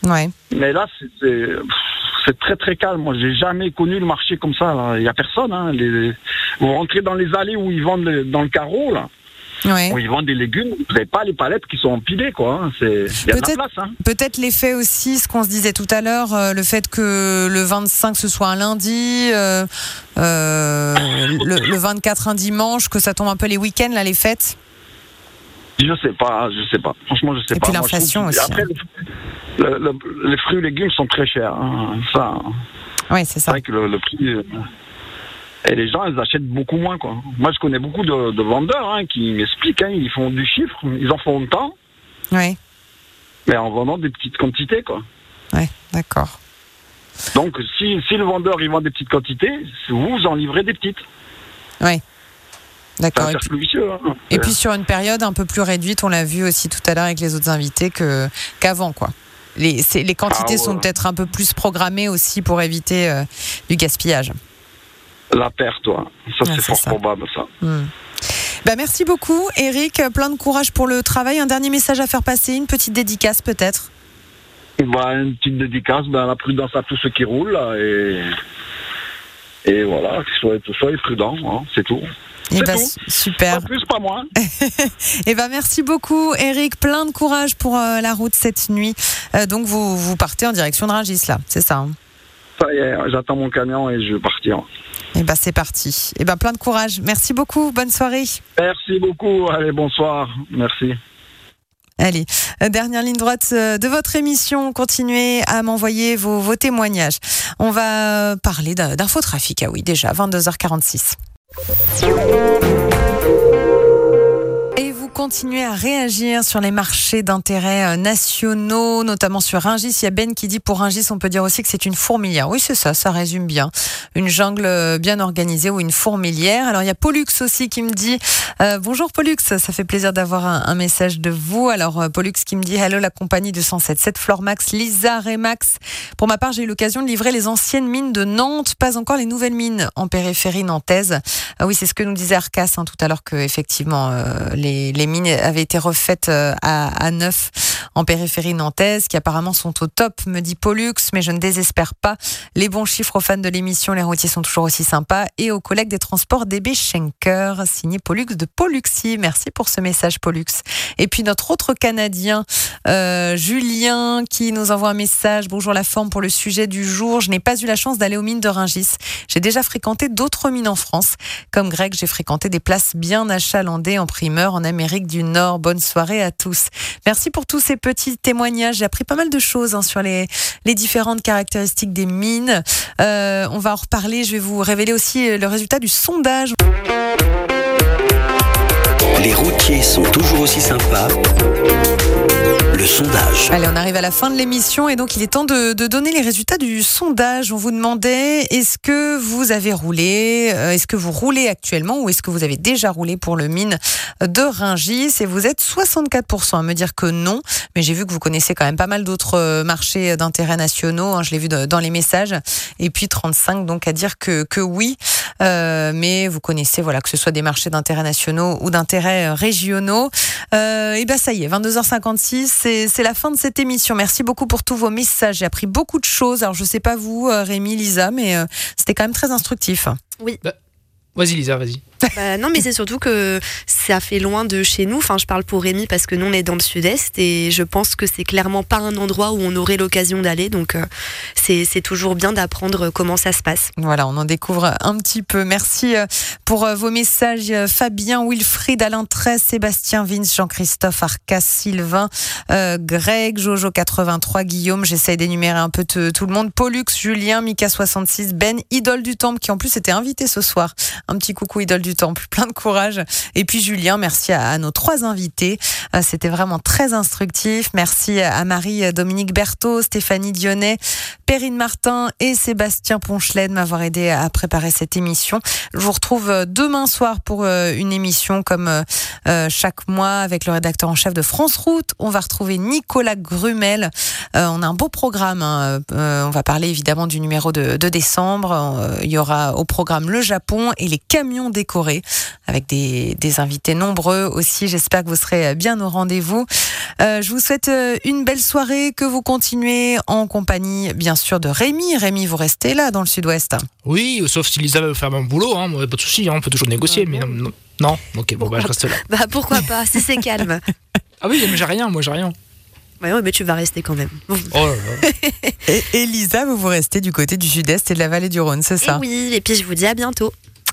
Ouais. Mais là, c'est très très calme. Moi, j'ai jamais connu le marché comme ça. Il y a personne. Hein. Les... Vous rentrez dans les allées où ils vendent dans le carreau là. Où ils vendent des légumes, vous n'avez pas les palettes qui sont empilées, quoi. Hein. C'est, il y a de la place. Hein. Peut-être l'effet aussi, ce qu'on se disait tout à l'heure, euh, le fait que le 25 ce soit un lundi, euh, euh, le, le, 24 un dimanche, que ça tombe un peu les week-ends, là, les fêtes. Je sais pas, je sais pas. Franchement, je sais pas. Et puis l'inflation aussi. Après, hein. les fruits et légumes sont très chers. Hein. Ça. Oui, c'est ça. C'est vrai que le, prix. Et les gens, ils achètent beaucoup moins, quoi. Moi, je connais beaucoup de, vendeurs hein, qui m'expliquent, ils font du chiffre, ils en font autant. Oui. Mais en vendant des petites quantités, quoi. Oui, d'accord. Donc, si, si le vendeur, il vend des petites quantités, vous en livrez des petites. Oui. D'accord. Et, hein. et, puis sur une période un peu plus réduite, on l'a vu aussi tout à l'heure avec les autres invités que qu'avant quoi. Les, les quantités ah, sont peut-être un peu plus programmées aussi pour éviter euh, du gaspillage. La perte, toi. Ça c'est fort probable ça. Bah, merci beaucoup, Eric. Plein de courage pour le travail. Un dernier message à faire passer, une petite dédicace peut-être? Bah, une petite dédicace, bah, la prudence à tous ceux qui roulent et et voilà, soyez, soyez prudents, hein, c'est tout. Et eh ben, super. Pas plus, pas moins. et eh ben, merci beaucoup, Eric. Plein de courage pour euh, la route cette nuit. Euh, donc, vous, vous partez en direction de Rungis, là, c'est ça hein? Ça y est, j'attends mon camion et je vais partir. Eh ben, c'est parti. Et ben, plein de courage. Merci beaucoup. Bonne soirée. Merci beaucoup. Allez, bonsoir. Merci. Allez, euh, dernière ligne droite de votre émission. Continuez à m'envoyer vos, vos témoignages. On va parler d'infotrafic. Ah oui, déjà, 22h46. Continuer à réagir sur les marchés d'intérêt euh, nationaux, notamment sur Ringis. Il y a Ben qui dit pour Ringis, on peut dire aussi que c'est une fourmilière. Oui, c'est ça, ça résume bien. Une jungle euh, bien organisée ou une fourmilière. Alors il y a Pollux aussi qui me dit euh, bonjour Pollux, ça fait plaisir d'avoir un, message de vous. Alors Pollux qui me dit hello la compagnie de 107 Flormax, Lisa Remax. Pour ma part, j'ai eu l'occasion de livrer les anciennes mines de Nantes, pas encore les nouvelles mines en périphérie nantaise. Ah oui, c'est ce que nous disait Arcas hein, tout à l'heure que effectivement les les mines avaient été refaites euh, à, neuf en périphérie nantaise, qui apparemment sont au top, me dit Pollux, mais je ne désespère pas. Les bons chiffres aux fans de l'émission, les routiers sont toujours aussi sympas. Et aux collègues des transports DB Schenker, signé Pollux de Polluxy. Merci pour ce message, Pollux. Et puis notre autre Canadien, euh, Julien, qui nous envoie un message. Bonjour la forme pour le sujet du jour. Je n'ai pas eu la chance d'aller aux mines de Ringis. J'ai déjà fréquenté d'autres mines en France. Comme Greg, j'ai fréquenté des places bien achalandées en primeur en Amérique du Nord. Bonne soirée à tous. Merci pour tous ces petits témoignages. J'ai appris pas mal de choses hein, sur les, les différentes caractéristiques des mines. Euh, on va en reparler. Je vais vous révéler aussi le résultat du sondage. Les routiers sont toujours aussi sympas le sondage. Allez, on arrive à la fin de l'émission et donc il est temps de, donner les résultats du sondage. On vous demandait est-ce que vous avez roulé, euh, est-ce que vous roulez actuellement ou est-ce que vous avez déjà roulé pour le mine de Ringis et vous êtes 64% à me dire que non, mais j'ai vu que vous connaissez quand même pas mal d'autres euh, marchés d'intérêt nationaux, hein, je l'ai vu dans les messages, et puis 35 donc à dire que, que oui, euh, mais vous connaissez voilà que ce soit des marchés d'intérêt nationaux ou d'intérêt régionaux. et ben ça y est, 22h56, c'est c'est la fin de cette émission. Merci beaucoup pour tous vos messages. J'ai appris beaucoup de choses. Alors, je sais pas vous, euh, Rémi, Lisa, mais euh, c'était quand même très instructif. Oui. Bah, vas-y, Lisa, vas-y. Bah, non, mais c'est surtout que ça fait loin de chez nous. Enfin, je parle pour Rémi parce que nous, on est dans le sud-est et je pense que c'est clairement pas un endroit où on aurait l'occasion d'aller. Donc, euh, c'est toujours bien d'apprendre comment ça se passe. Voilà, on en découvre un petit peu. Merci euh, pour euh, vos messages. Fabien, Wilfried, Alain 13, Sébastien Vince, Jean-Christophe, Arcas, Sylvain, Greg, Jojo83, Guillaume. J'essaye d'énumérer un peu tout le monde. Pollux, Julien, Mika66, Ben, Idole du Temple qui en plus était invité ce soir. Un petit coucou, Idole du Temple, plein de courage. Et puis Julien, merci à, nos trois invités. Euh, c'était vraiment très instructif. Merci à Marie-Dominique Berthaud, Stéphanie Dionnet, Perrine Martin et Sébastien Ponchelet de m'avoir aidé à préparer cette émission. Je vous retrouve euh, demain soir pour euh, une émission comme chaque mois avec le rédacteur en chef de France Route. On va retrouver Nicolas Grumel. On a un beau programme. Hein. On va parler évidemment du numéro de, de décembre. Il y aura au programme le Japon et les camions décorés Corée, avec des, des invités nombreux aussi. J'espère que vous serez bien au rendez-vous. Euh, je vous souhaite euh, une belle soirée, que vous continuez en compagnie, bien sûr, de Rémi. Rémi, vous restez là, dans le sud-ouest. Oui, sauf si Lisa veut faire mon boulot, hein, pas de souci, hein, on peut toujours négocier, mais non, non, ok, bon, bah, je reste là. Bah pourquoi pas, si c'est calme. ah oui, mais j'ai rien, moi j'ai rien. Ouais, ouais, mais tu vas rester quand même. Oh là là. et Elisa, vous vous restez du côté du sud-est et de la vallée du Rhône, c'est ça? et Oui, et puis je vous dis à bientôt.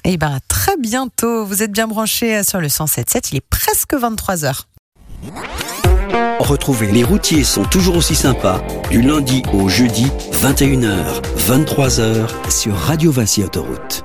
Et eh bien, très bientôt. Vous êtes bien branchés sur le 107.7. Il est presque 23h. Retrouvez Les routiers sont toujours aussi sympas du lundi au jeudi, 21h, 23h sur Radio Vinci Autoroute.